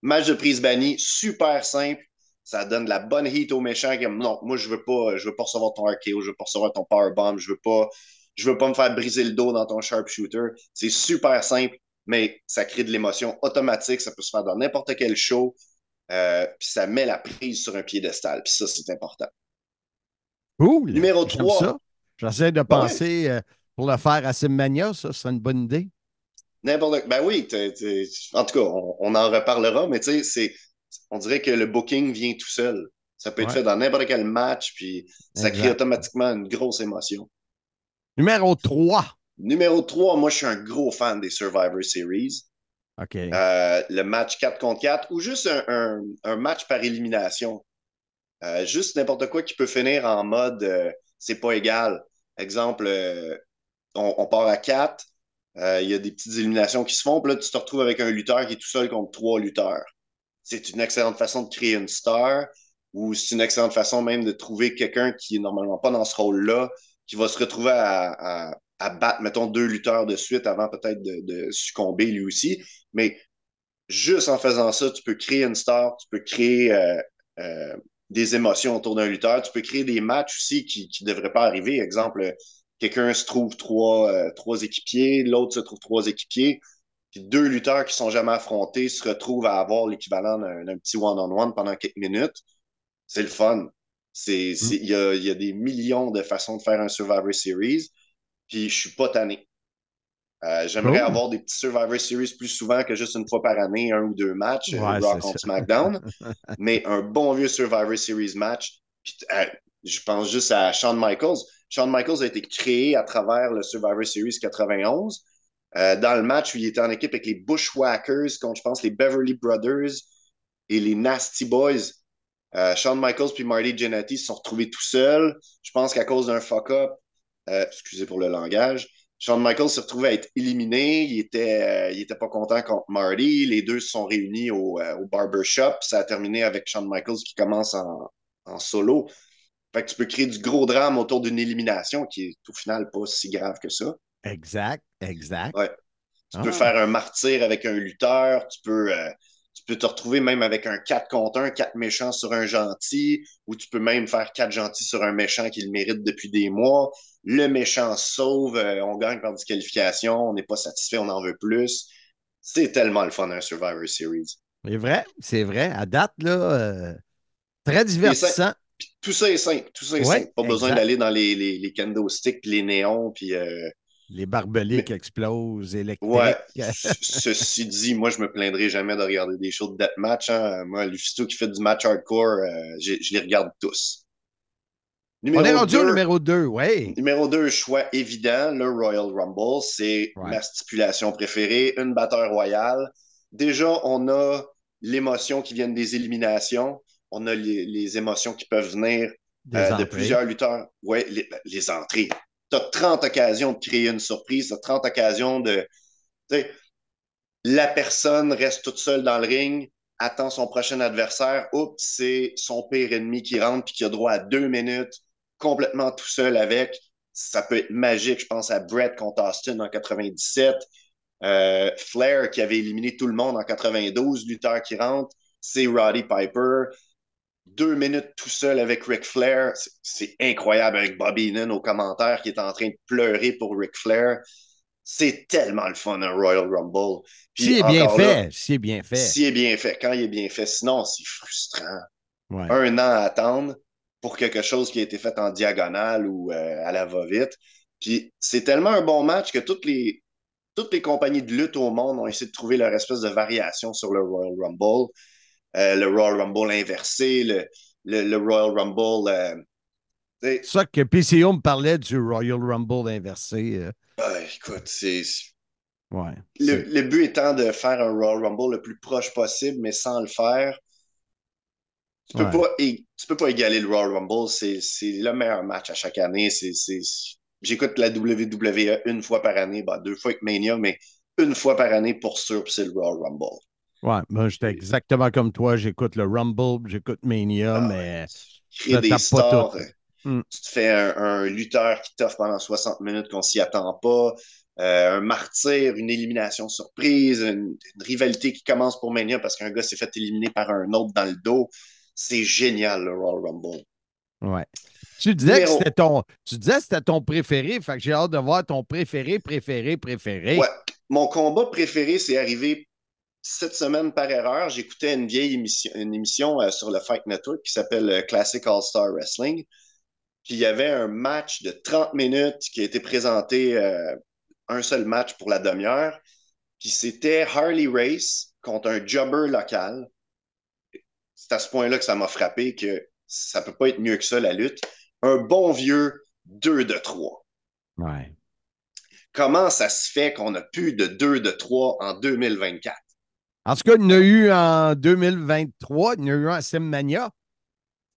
Match de prise bannie, super simple. Ça donne de la bonne heat aux méchants. Comme, non, moi, je veux pas, je veux pas recevoir ton RKO, je veux pas recevoir ton powerbomb, je veux pas, je veux pas me faire briser le dos dans ton sharpshooter. C'est super simple, mais ça crée de l'émotion automatique. Ça peut se faire dans n'importe quel show. Euh, puis ça met la prise sur un piédestal. Puis ça, c'est important. Cool. Numéro J'aime 3. ça. J'essaie de Ben ouais. penser euh, pour le faire à Simmania, ça serait une bonne idée. N'importe Ben oui, en tout cas, on, on en reparlera, mais tu sais, c'est, on dirait que le booking vient tout seul. Ça peut être Ouais. fait dans n'importe quel match, puis ça crée automatiquement une grosse émotion. Numéro 3. Numéro 3, moi, je suis un gros fan des Survivor Series. OK. Euh, le match 4 contre 4 ou juste un, un- un match par élimination. Euh, juste n'importe quoi qui peut finir en mode euh, c'est pas égal. Exemple, on, on part à 4, euh, il y a des petites éliminations qui se font, puis là, tu te retrouves avec un lutteur qui est tout seul contre trois lutteurs. C'est une excellente façon de créer une star ou c'est une excellente façon même de trouver quelqu'un qui est normalement pas dans ce rôle-là, qui va se retrouver à, battre, mettons, deux lutteurs de suite avant peut-être de, succomber lui aussi. Mais juste en faisant ça, tu peux créer une star, tu peux créer euh, euh, des émotions autour d'un lutteur, tu peux créer des matchs aussi qui ne devraient pas arriver. Exemple, quelqu'un se trouve trois, euh, trois équipiers, l'autre se trouve trois équipiers, puis deux lutteurs qui sont jamais affrontés se retrouvent à avoir l'équivalent d'un petit one-on-one pendant quelques minutes. C'est le fun. C'est- Il y, a, y a des millions de façons de faire un Survivor Series, puis je suis pas tanné. Euh, J'aimerais avoir des petits Survivor Series plus souvent que juste une fois par année, un ou deux matchs, euh, Ouais, contre. SmackDown. mais un bon vieux Survivor Series match. Puis, euh, je pense juste à Shawn Michaels. Shawn Michaels a été créé à travers le Survivor Series 91. Euh, dans le match où il était en équipe avec les Bushwhackers contre, je pense, les Beverly Brothers et les Nasty Boys. Euh, Shawn Michaels puis Marty Jannetty se sont retrouvés tout seuls. Je pense qu'à cause d'un fuck-up, euh, excusez pour le langage, Shawn Michaels s'est retrouvé à être éliminé. Il était, pas content contre Marty. Les deux se sont réunis au, au barbershop. Ça a terminé avec Shawn Michaels qui commence en, en solo. Fait que tu peux créer du gros drame autour d'une élimination qui est au final pas si grave que ça. Exact, exact. Ouais. Tu peux Ah. faire un martyr avec un lutteur, tu peux, euh, tu peux te retrouver même avec un 4 contre 1, 4 méchants sur un gentil, ou tu peux même faire 4 gentils sur un méchant qui le mérite depuis des mois. Le méchant sauve, euh, on gagne par disqualification, on n'est pas satisfait, on en veut plus. C'est tellement le fun un Survivor Series. C'est vrai, c'est vrai. À date, là, euh, très divertissant. Puis tout ça est simple, tout ça est Ouais, simple. Pas besoin d'aller dans les, les, les kendo sticks, puis les néons, puis euh, Les barbelés Mais- qui explosent, électriques. Ouais. Ce- Ceci dit, moi, je me plaindrai jamais de regarder des shows de deathmatch. Hein. Moi, Lufisto qui fait du match hardcore, euh, je les regarde tous. On Numéro est rendu au deux- numéro 2, oui. Numéro 2, choix évident, le Royal Rumble. C'est Ouais. ma stipulation préférée, une batteur royale. Déjà, on a l'émotion qui vient des éliminations. On a les, les émotions qui peuvent venir euh, de plusieurs lutteurs. Oui, les, les entrées. Tu as 30 occasions de créer une surprise, tu as 30 occasions de. La personne reste toute seule dans le ring, attend son prochain adversaire. Oups, c'est son pire ennemi qui rentre puis qui a droit à deux minutes, complètement tout seul avec. Ça peut être magique. Je pense à Brett contre Austin en 97. Euh, Flair qui avait éliminé tout le monde en 92, lutteur qui rentre. C'est Roddy Piper deux minutes tout seul avec Ric Flair. C'est- C'est incroyable avec Bobby Heenan au commentaire qui est en train de pleurer pour Ric Flair. C'est tellement le fun, un Royal Rumble. Si est bien fait, si est bien fait. S'il est bien fait, quand il est bien fait. Sinon, c'est frustrant. Ouais. Un an à attendre pour quelque chose qui a été fait en diagonale ou euh, à la va-vite. Puis c'est tellement un bon match que toutes les, toutes les compagnies de lutte au monde ont essayé de trouver leur espèce de variation sur le Royal Rumble. Euh, le Royal Rumble inversé, le, le, le Royal Rumble. euh, C'est ça que PCO me parlait du Royal Rumble inversé. euh, ah, écoute, c'est. ouais. Le, but étant de faire un Royal Rumble le plus proche possible, mais sans le faire. Tu peux, Ouais. é- tu peux pas égaler le Royal Rumble. C'est le meilleur match à chaque année. J'écoute la WWE une fois par année, bah, deux fois avec Mania, mais une fois par année pour sûr, c'est le Royal Rumble. Ouais, moi, j'étais exactement comme toi. J'écoute le Rumble, j'écoute Mania, Ah mais Créer Ça des stars. euh, Mm. Tu te fais un, un lutteur qui t'offre pendant 60 minutes qu'on s'y attend pas. euh, un martyr, une élimination surprise, une, une rivalité qui commence pour Mania parce qu'un gars s'est fait éliminer par un autre dans le dos. C'est génial, le Royal Rumble. ouais. Tu disais que c'était ton, tu disais c'était ton préféré, fait que j'ai hâte de voir ton préféré, préféré, préféré. Ouais. Mon combat préféré, c'est arrivé cette semaine par erreur. J'écoutais une vieille émission, une émission euh, sur le Fight Network qui s'appelle euh, Classic All-Star Wrestling. Puis il y avait un match de 30 minutes qui a été présenté, euh, un seul match pour la demi-heure. Puis c'était Harley Race contre un jobber local. C'est à ce point-là que ça m'a frappé que ça peut pas être mieux que ça, la lutte. Un bon vieux 2 de 3 Ouais. comment ça se fait qu'on a plus de 2 de 3 en 2024? En tout cas, il y en a eu en 2023, il y en a eu un à Simmania.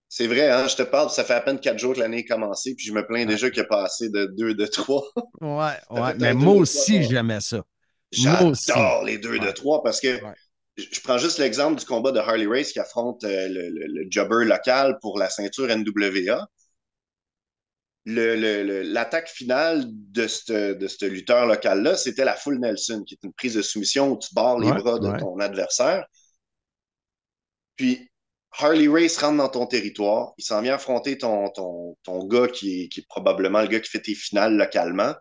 C'est vrai, hein? Je te parle, ça fait à peine 4 jours que l'année est commencée, puis je me plains déjà qu'il n'y a pas assez de 2 de 3. Ouais, ouais. Mais deux moi de aussi, trois. j'aimais ça. J'adore les 2 de Ouais. 3 parce que Ouais. je prends juste l'exemple du combat de Harley Race qui affronte euh, le, le- le jobber local pour la ceinture NWA. L'attaque finale de ce de lutteur local-là, c'était la full Nelson, qui est une prise de soumission où tu barres les Ouais, bras de ouais. ton adversaire. Puis Harley Race rentre dans ton territoire, il s'en vient affronter ton, ton, ton gars qui est, qui est probablement le gars qui fait tes finales localement.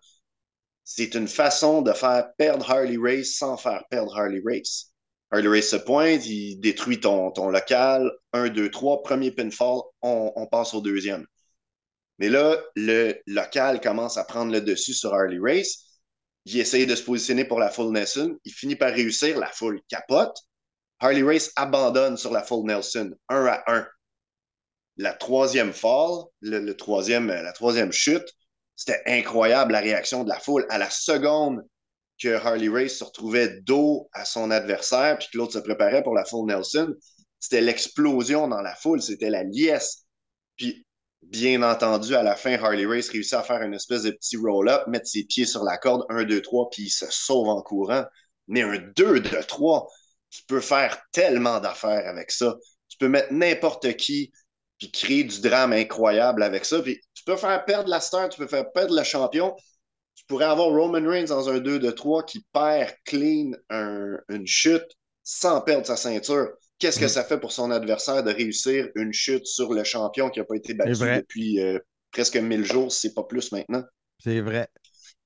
C'est une façon de faire perdre Harley Race sans faire perdre Harley Race. Harley Race se pointe, il détruit ton, ton local. Un, deux, trois, premier pinfall, on, on passe au deuxième. Mais là, le local commence à prendre le dessus sur Harley Race. Il essaye de se positionner pour la full Nelson. Il finit par réussir. La foule capote. Harley Race abandonne sur la full Nelson, un à un. La troisième fall, le troisième, la troisième chute, c'était incroyable la réaction de la foule. À la seconde que Harley Race se retrouvait dos à son adversaire, puis que l'autre se préparait pour la full Nelson, c'était l'explosion dans la foule, c'était la liesse. Puis, bien entendu, à la fin, Harley Race réussit à faire une espèce de petit roll-up, mettre ses pieds sur la corde, un, deux, trois, puis il se sauve en courant. Mais un 2 de 3, tu peux faire tellement d'affaires avec ça. Tu peux mettre n'importe qui, puis créer du drame incroyable avec ça. Puis tu peux faire perdre la star, tu peux faire perdre le champion. Tu pourrais avoir Roman Reigns dans un 2 de 3 qui perd clean un- une chute sans perdre sa ceinture. Qu'est-ce que Mm. ça fait pour son adversaire de réussir une chute sur le champion qui n'a pas été battu depuis euh, presque 1000 jours, c'est pas plus maintenant? C'est vrai.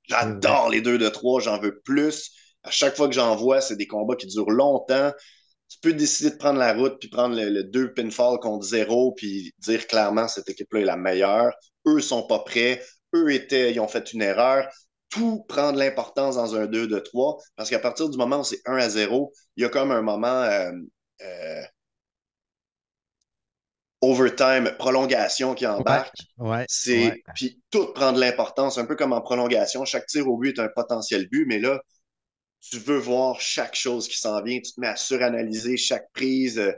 J'adore les 2 de 3, j'en veux plus. À chaque fois que j'en vois, c'est des combats qui durent longtemps. Tu peux décider de prendre la route puis prendre le, le 2 pinfall contre 0 puis dire clairement cette équipe-là est la meilleure. Eux sont pas prêts. Eux étaient, ils ont fait une erreur. Tout prend de l'importance dans un 2 de 3 parce qu'à partir du moment où c'est 1 à 0, il y a comme un moment euh, euh, overtime, prolongation qui embarque. Ouais. C'est ouais. puis tout prend de l'importance, un peu comme en prolongation. Chaque tir au but est un potentiel but, mais là, tu veux voir chaque chose qui s'en vient. Tu te mets à suranalyser chaque prise. euh,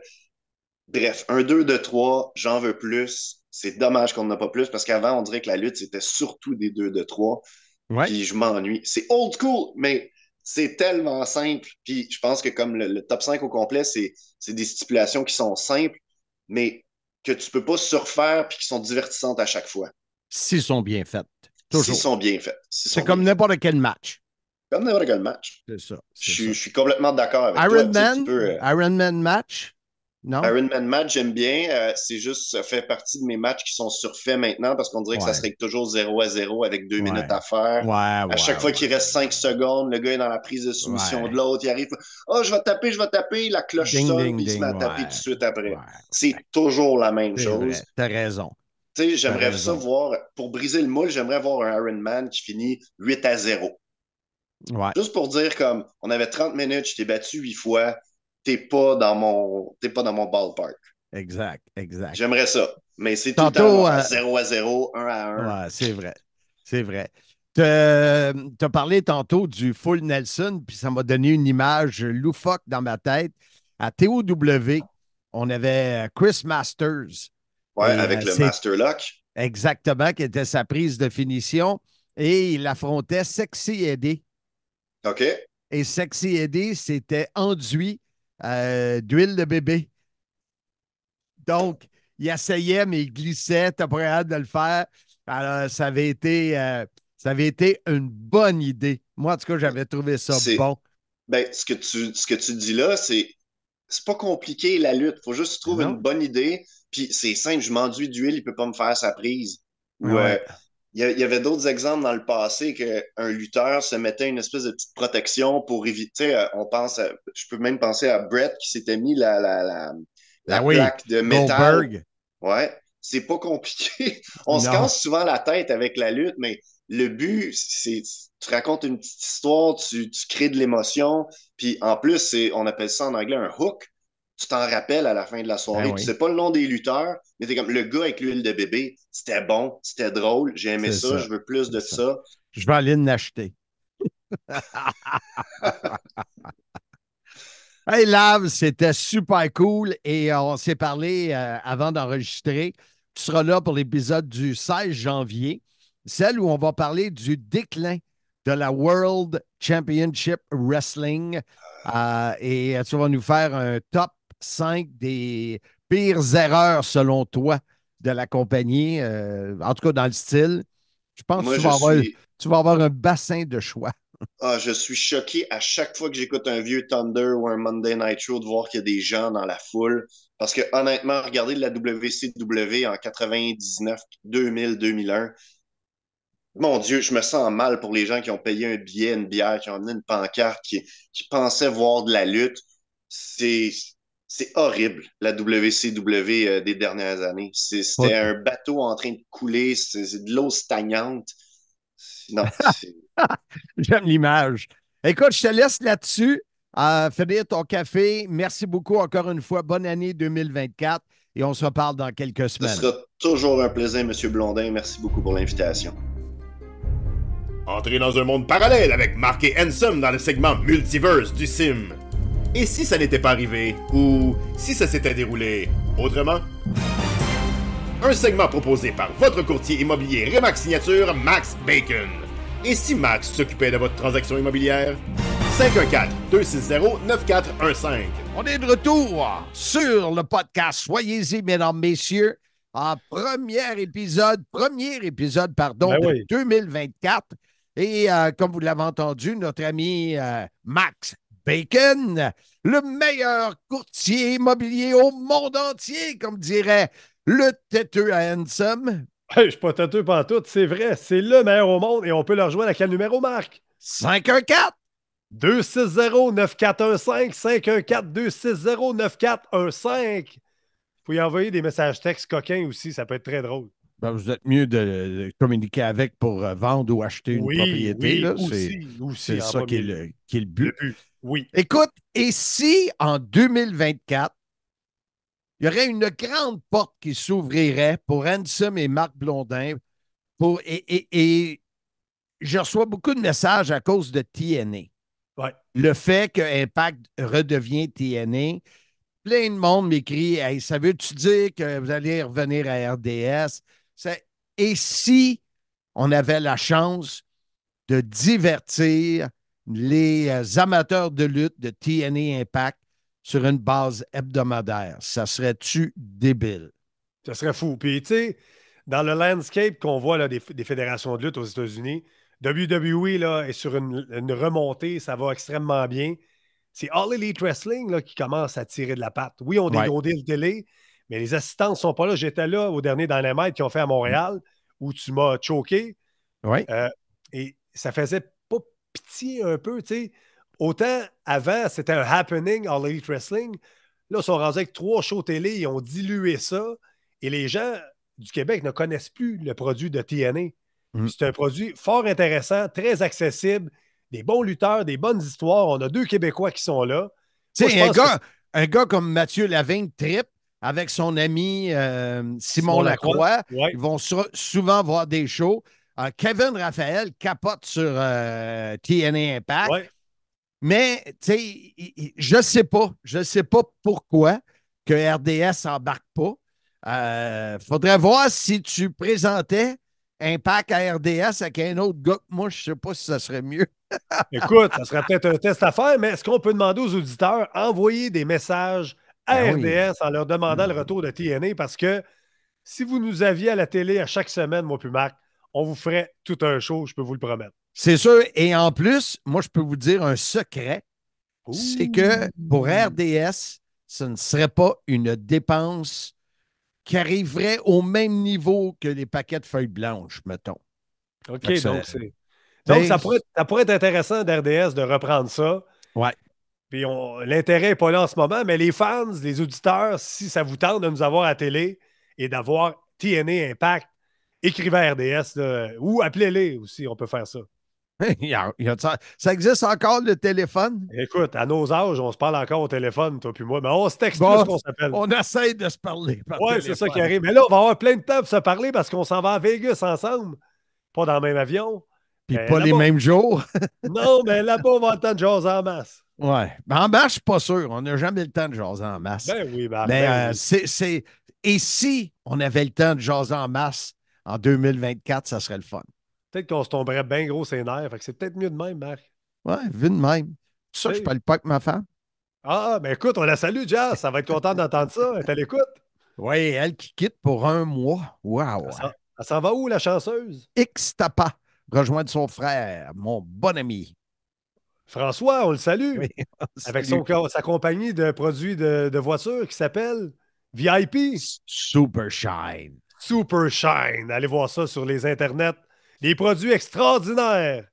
Bref, un 2 de 3, j'en veux plus. C'est dommage qu'on n'en a pas plus parce qu'avant, on dirait que la lutte, c'était surtout des 2 de 3. Ouais. Puis je m'ennuie. C'est old school, mais c'est tellement simple. Puis je pense que comme le, le top 5 au complet, c'est c'est des stipulations qui sont simples, mais que tu peux pas surfaire puis qui sont divertissantes à chaque fois. S'ils sont bien faits. Toujours. S'ils sont bien faits. S'ils C'est comme n'importe quel match. comme n'importe quel match. C'est ça. Je c'est suis, ça. je suis complètement d'accord avec toi. Iron tu Man, peux, euh, Iron Man match? Non? Iron Man match, j'aime bien. Euh, c'est juste, ça fait partie de mes matchs qui sont surfaits maintenant parce qu'on dirait que Ouais. ça serait toujours 0 à 0 avec deux Ouais. minutes à faire. Ouais, À chaque fois qu'il reste 5 secondes, le gars est dans la prise de soumission de l'autre, il arrive, oh, je vais taper, je vais taper, la cloche Ding, sonne, ding, puis il se met à taper tout de suite après. C'est toujours la même chose. T'as raison. Tu sais, j'aimerais ça voir, pour briser le moule, j'aimerais voir un Iron Man qui finit 8 à 0. Ouais. Juste pour dire comme, on avait 30 minutes, je t'ai battu 8 fois, t'es pas dans mon, t'es pas dans mon ballpark. Exact, exact. J'aimerais ça. Mais c'est tout temps euh, 0 à 0, 1 à 1. Ouais, c'est vrai. C'est vrai. Tu as parlé tantôt du Full Nelson, puis ça m'a donné une image loufoque dans ma tête. À TOW, on avait Chris Masters. Ouais, Et, avec euh, le Master Lock. Exactement, qui était sa prise de finition. Et il affrontait Sexy Eddie. OK. Et Sexy Eddie s'était enduit euh, d'huile de bébé. Donc, il essayait, mais il glissait. T'as pas hâte de le faire. Alors, ça avait été, euh, ça avait été une bonne idée. Moi, en tout cas, j'avais trouvé ça bon. Ben, ce que tu, ce que tu dis là, c'est c'est pas compliqué la lutte. Faut juste trouver Non. une bonne idée. Puis c'est simple, je m'enduis d'huile, il peut pas me faire sa prise. Ou, Ouais. euh, il y, avait d'autres exemples dans le passé qu'un lutteur se mettait une espèce de petite protection pour éviter. euh, on pense à- je peux même penser à Brett qui s'était mis la, la, la, la Ah oui, plaque de métal. Goldberg. Ouais, c'est pas compliqué. On se casse souvent la tête avec la lutte, mais le but, c'est tu racontes une petite histoire, tu, tu crées de l'émotion, puis en plus, c'est on appelle ça en anglais un hook. Tu t'en rappelles à la fin de la soirée. Ben oui. Tu sais pas le nom des lutteurs, mais t'es comme le gars avec l'huile de bébé, c'était bon, c'était drôle, j'ai aimé ça, ça. je veux plus de ça. Je vais aller l'acheter. hey Lav, c'était super cool et on s'est parlé euh, avant d'enregistrer. Tu seras là pour l'épisode du 16 janvier, celle où on va parler du déclin de la World Championship Wrestling. Euh, et tu vas nous faire un top 5 des pires erreurs selon toi de la compagnie, euh, en tout cas dans le style. Je pense Moi, que tu vas, avoir, suis, tu vas avoir un bassin de choix. ah, je suis choqué à chaque fois que j'écoute un vieux Thunder ou un Monday Night Show de voir qu'il y a des gens dans la foule. Parce que honnêtement, regardez la WCW en 99, 2000, 2001. Mon Dieu, je me sens mal pour les gens qui ont payé un billet, une bière, qui ont amené une pancarte, qui, qui pensaient voir de la lutte. C'est, c'est horrible, la WCW euh, des dernières années. C'est- C'était Ouais. un bateau en train de couler, c'est de l'eau stagnante. Non, J'aime l'image. Écoute, je te laisse là-dessus. Euh, finir ton café. Merci beaucoup encore une fois. Bonne année 2024 et on se reparle dans quelques ce semaines. sera toujours un plaisir, M. Blondin. Merci beaucoup pour l'invitation. Entrez dans un monde parallèle avec Mark et Handsome dans le segment Multiverse du Sim. Et si ça n'était pas arrivé, ou si ça s'était déroulé autrement? Un segment proposé par votre courtier immobilier Remax Signature, Max Bacon. Et si Max s'occupait de votre transaction immobilière? 514-260-9415. On est de retour sur le podcast. Soyez-y, mesdames, messieurs, en premier épisode, premier épisode, pardon, Ben de oui. 2024. Et euh, comme vous l'avez entendu, notre ami euh, Max Bacon, le meilleur courtier immobilier au monde entier, comme dirait le têteux à Handsome. Hey, je suis pas têteux pantoute, c'est vrai. C'est le meilleur au monde et on peut le rejoindre à quel numéro, Marc? 514 260-9415, 514-260-9415. Faut y envoyer des messages textes coquins aussi, ça peut être très drôle. Ben, vous êtes mieux de, communiquer avec pour euh, vendre ou acheter une propriété. oui, C'est- ça qui est, premier. le, qui est le but. Le but. Oui. Écoute, et si en 2024, il y aurait une grande porte qui s'ouvrirait pour Handsome et Marc Blondin, pour, et, et- et je reçois beaucoup de messages à cause de TNA. Ouais. Le fait que Impact redevient TNA, plein de monde m'écrit Hey, ça veut-tu dire que vous allez revenir à RDS? Et si on avait la chance de divertir les euh, amateurs de lutte de TNA Impact sur une base hebdomadaire, ça serait-tu débile? Ça serait fou. Puis, tu sais, dans le landscape qu'on voit là, des, des fédérations de lutte aux États-Unis, WWE là, est sur une, une remontée, ça va extrêmement bien. C'est All Elite Wrestling là, qui commence à tirer de la patte. Oui, on des Ouais. deals télé, mais les assistants ne sont pas là. J'étais là au dernier Dynamite qu'ils ont fait à Montréal, où tu m'as choqué. Oui. Euh, et ça faisait pitié un peu, tu sais. Autant avant, c'était un happening, All Elite Wrestling. Là, ils sont rendus avec trois shows télé, ils ont dilué ça. Et les gens du Québec ne connaissent plus le produit de TNA. Mm. C'est un produit fort intéressant, très accessible, des bons lutteurs, des bonnes histoires. On a deux Québécois qui sont là. Tu sais, un gars, un gars comme Mathieu Lavigne trip avec son ami euh, Simon, Simon Lacroix. Lacroix, ouais. Ils vont sou- souvent voir des shows. Euh, Kevin Raphaël capote sur euh, TNA Impact. Ouais. Mais, tu sais, il- il- je ne sais pas. Je ne sais pas pourquoi. que RDS n'embarque pas. Euh, faudrait voir si tu présentais Impact à RDS avec un autre gars que moi, je ne sais pas si ça serait mieux. Écoute, ça serait peut-être un test à faire, mais est-ce qu'on peut demander aux auditeurs envoyer des messages à Ben oui. RDS en leur demandant le retour de TNA? Parce que si vous nous aviez à la télé à chaque semaine, moi puis Marc, on vous ferait tout un show, je peux vous le promettre. C'est sûr. Et en plus, moi, je peux vous dire un secret. C'est que pour RDS, ce ne serait pas une dépense qui arriverait au même niveau que les paquets de feuilles blanches, mettons. OK, ça- donc ça pourrait, ça pourrait être intéressant d'RDS de reprendre ça. Ouais. Puis l'intérêt n'est pas là en ce moment, mais les fans, les auditeurs, si ça vous tente de nous avoir à la télé et d'avoir TNA Impact, écrivez à RDS là, ou appelez-les aussi, on peut faire ça. Il y a- il y a de ça. Ça existe encore le téléphone? Écoute, à nos âges, on se parle encore au téléphone, toi puis moi, mais on se texte Bon, plus qu'on s'appelle. On essaie de se parler. par Ouais, c'est ça qui arrive. Mais là, on va avoir plein de temps pour se parler parce qu'on s'en va à Vegas ensemble. Pas dans le même avion. Puis pas les mêmes jours. Non, mais là-bas, on va avoir le temps de jaser en masse. Ben, en marche, je suis pas sûr. On n'a jamais le temps de jaser en masse. Ben oui, ben, Mais ben euh, oui. c'est- Et si on avait le temps de jaser en masse en 2024, ça serait le fun. Peut-être qu'on se tomberait bien gros ses nerfs. Fait que c'est peut-être mieux de même, Marc. Ouais, vu de même. C'est ça que je parle pas avec ma femme. Ah, ben écoute, on la salue, Jazz. Ça va être content d'entendre ça. Elle est à l'écoute. Oui, elle qui quitte pour un mois. Wow. Elle s'en- Elle s'en va où, la chanceuse? X Tapa rejoindre son frère, mon bon ami. François, on le salue. Oui, Avec son, sa compagnie de produits de, de voitures qui s'appelle VIP Super Shine. Super Shine. Allez voir ça sur les internets. Des produits extraordinaires.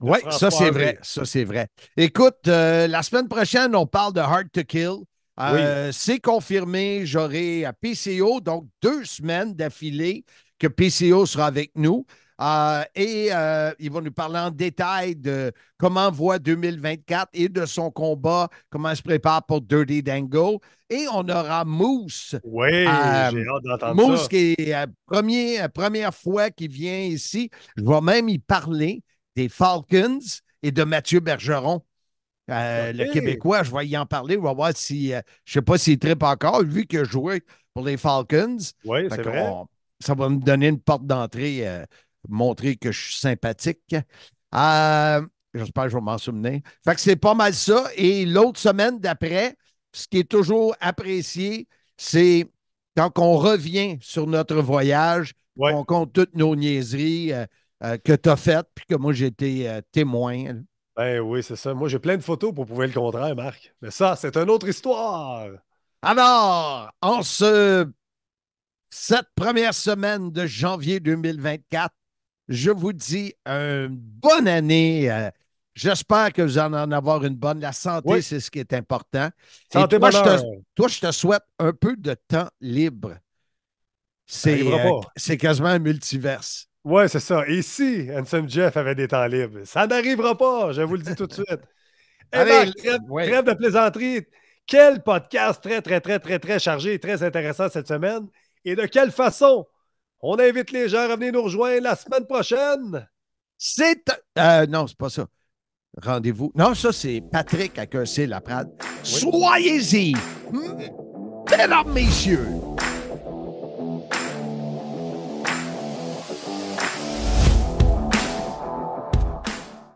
Oui, ça c'est vrai. Ça c'est vrai. Écoute, euh, la semaine prochaine, on parle de Hard to Kill. Euh, C'est confirmé, j'aurai à PCO, donc deux semaines d'affilée que PCO sera avec nous. Euh, et euh, il va nous parler en détail de comment voit 2024 et de son combat, comment il se prépare pour Dirty Dango. Et on aura Moose. Oui, Euh, j'ai hâte d'entendre Moose, ça. qui est la premier- la première fois qu'il vient ici, je vais même y parler des Falcons et de Mathieu Bergeron. Euh, Le. Québécois, je vais y en parler. On va voir si, euh, je ne sais pas s'il tripe encore, vu qu'il a joué pour les Falcons. Oui, c'est vrai. Ça va me donner une porte d'entrée, euh, montrer que je suis sympathique. Euh, J'espère que je vais m'en souvenir. Fait que c'est pas mal ça. Et l'autre semaine d'après, ce qui est toujours apprécié, c'est quand on revient sur notre voyage, Ouais. on compte toutes nos niaiseries euh, euh, que tu as faites, puis que moi j'ai été euh, témoin. Ben oui, c'est ça. Moi, j'ai plein de photos pour prouver le contraire, Marc. Mais ça, c'est une autre histoire. Alors, en ce, cette première semaine de janvier 2024, je vous dis une bonne année. euh, J'espère que vous allez en avoir une bonne. La santé, Oui. c'est ce qui est important. Et toi, je te, toi, je te souhaite un peu de temps libre. C'est euh, quasiment un multiverse. Ouais, c'est ça. Et si Handsome Jeff avait des temps libres? Ça n'arrivera pas, je vous le dis tout de suite. Eh Allez, trêve, ouais. trêve de plaisanterie. Quel podcast très, très, très, très, très chargé et très intéressant cette semaine. Et de quelle façon? On invite les gens à revenir nous rejoindre la semaine prochaine. C'est. euh, non, c'est pas ça. Rendez-vous. Non, ça, c'est Patrick à la Laprade. Soyez-y, mesdames, messieurs,